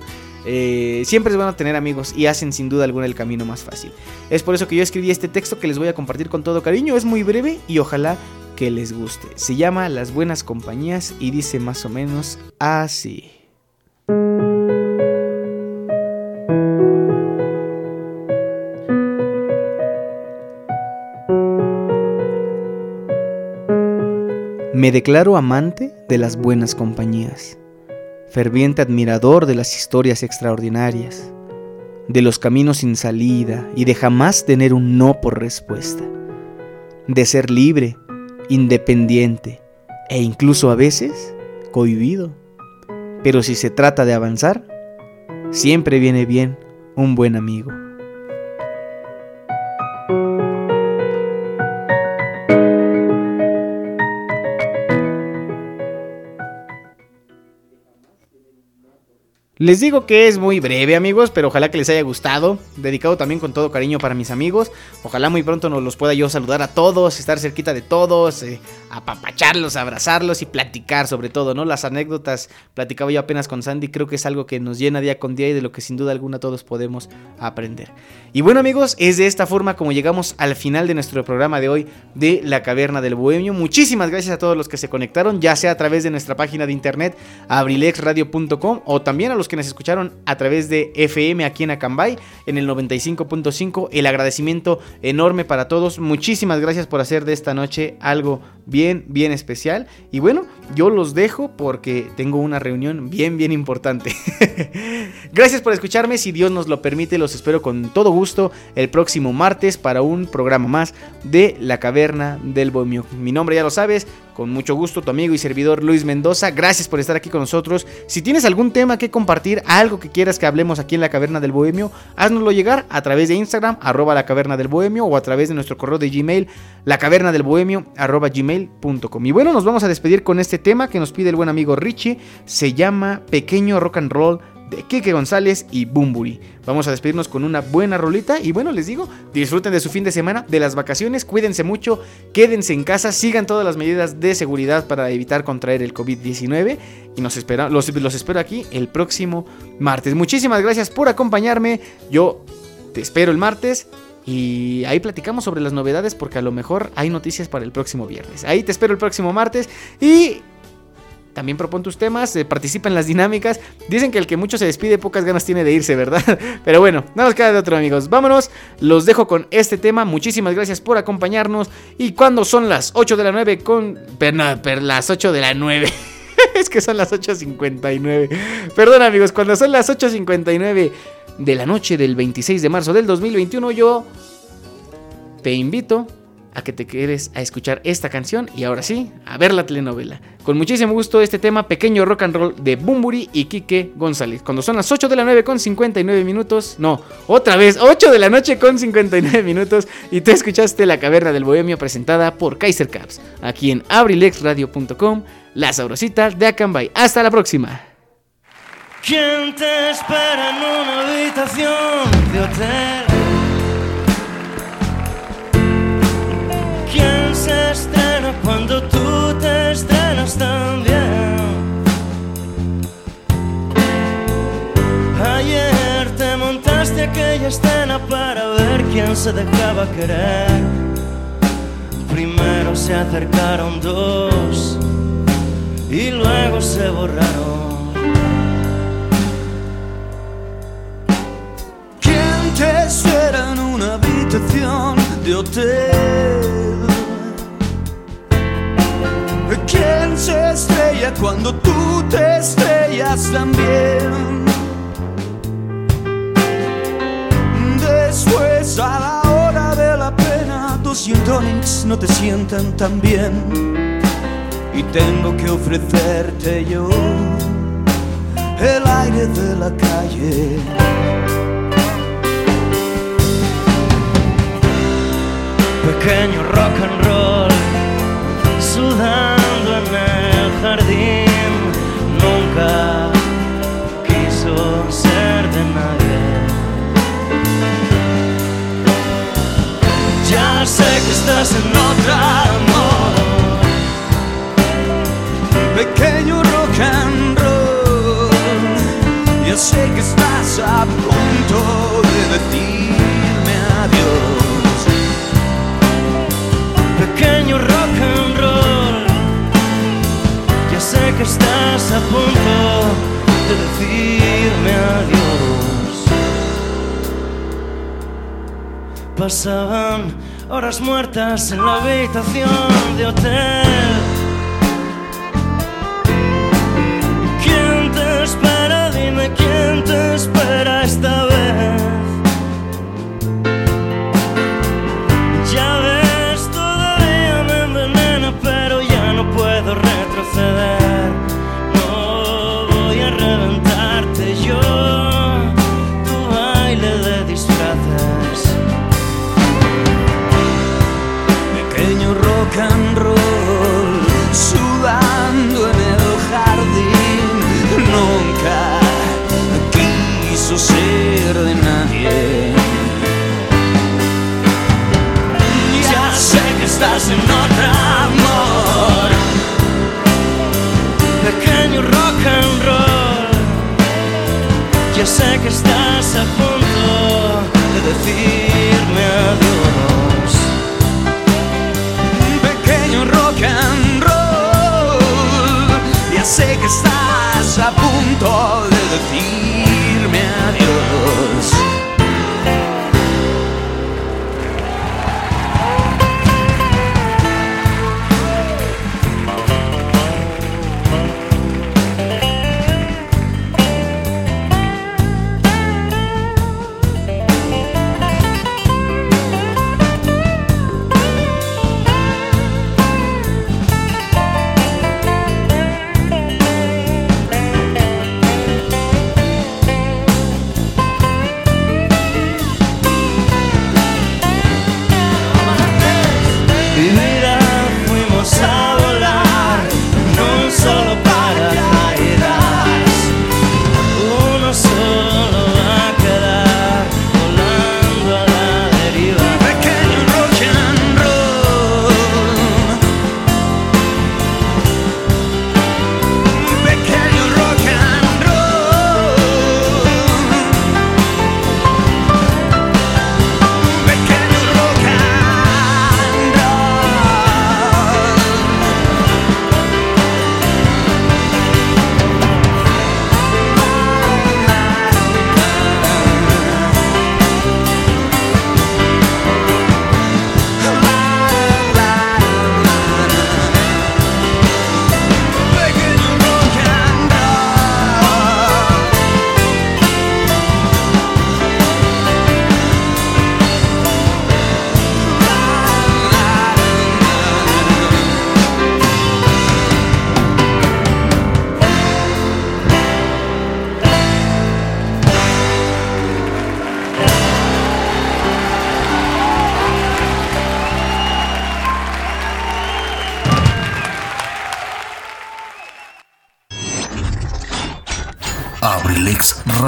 Eh, siempre es bueno tener amigos y hacen sin duda alguna el camino más fácil. Es por eso que yo escribí este texto que les voy a compartir con todo cariño. Es muy breve y ojalá que les guste. Se llama Las buenas compañías y dice más o menos así. Me declaro amante de las buenas compañías, ferviente admirador de las historias extraordinarias, de los caminos sin salida y de jamás tener un no por respuesta, de ser libre, independiente e incluso a veces cohibido. Pero si se trata de avanzar, siempre viene bien un buen amigo. Les digo que es muy breve amigos, pero ojalá que les haya gustado. Dedicado también con todo cariño para mis amigos. Ojalá muy pronto nos los pueda yo saludar a todos, estar cerquita de todos, eh, apapacharlos, abrazarlos y platicar sobre todo, ¿no? Las anécdotas, platicaba yo apenas con Sandy, creo que es algo que nos llena día con día y de lo que sin duda alguna todos podemos aprender. Y bueno amigos, es de esta forma como llegamos al final de nuestro programa de hoy de La Caverna del Bohemio. Muchísimas gracias a todos los que se conectaron, ya sea a través de nuestra página de internet abrilexradio.com o también a los que nos escucharon a través de FM aquí en Acambay en el 95.5. El agradecimiento enorme para todos. Muchísimas gracias por hacer de esta noche algo bien, bien especial. Y bueno, yo los dejo porque tengo una reunión bien, bien importante. gracias por escucharme. Si Dios nos lo permite, los espero con todo gusto el próximo martes para un programa más de La Caverna del Bohemio. Mi nombre ya lo sabes, con mucho gusto, tu amigo y servidor Luis Mendoza. Gracias por estar aquí con nosotros. Si tienes algún tema que compartir, algo que quieras que hablemos aquí en la Caverna del Bohemio, haznoslo llegar a través de Instagram, arroba la Caverna del Bohemio, o a través de nuestro correo de Gmail, la Caverna del Bohemio, arroba gmail.com. Y bueno, nos vamos a despedir con este tema que nos pide el buen amigo Richie. Se llama Pequeño Rock and Roll de Kike González y Bumburi. Vamos a despedirnos con una buena rolita y bueno, les digo, disfruten de su fin de semana, de las vacaciones, cuídense mucho, quédense en casa, sigan todas las medidas de seguridad para evitar contraer el COVID-19 y nos espera, los, los espero aquí el próximo martes. Muchísimas gracias por acompañarme, yo te espero el martes y ahí platicamos sobre las novedades porque a lo mejor hay noticias para el próximo viernes. Ahí te espero el próximo martes y también propon tus temas, eh, participa en las dinámicas. Dicen que el que mucho se despide, pocas ganas tiene de irse, ¿verdad? Pero bueno, nada nos queda de otro, amigos. Vámonos, los dejo con este tema. Muchísimas gracias por acompañarnos. Y cuando son las 8 de la 9 con... Perdón, per, las 8 de la 9. es que son las 8.59. Perdón, amigos, cuando son las 8.59 de la noche del 26 de marzo del 2021, yo te invito a que te quedes a escuchar esta canción y ahora sí, a ver la telenovela. Con muchísimo gusto este tema, pequeño rock and roll de Bumburi y Quique González. Cuando son las 8 de la 9 con 59 minutos, no, otra vez, 8 de la noche con 59 minutos y tú escuchaste La Caverna del Bohemio presentada por Kaiser Caps, aquí en abrilexradio.com, la sabrosita de Acambay. Hasta la próxima. ¿Quién te? Se cuando tú te estrenas también? Ayer te montaste aquella escena para ver quién se dejaba querer. Primero se acercaron dos y luego se borraron. ¿Quién te una habitación de hotel? ¿Quién se estrella cuando tú te estrellas también? Después a la hora de la pena, dos gin no te sientan tan bien. Y tengo que ofrecerte yo el aire de la calle. Pequeño rock and roll, sudando jardín, nunca quiso ser de nadie. Pasaban horas muertas en la habitación de hotel. ¿Quién te espera? Dime quién te espera esta vez.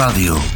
abrilexradio.com.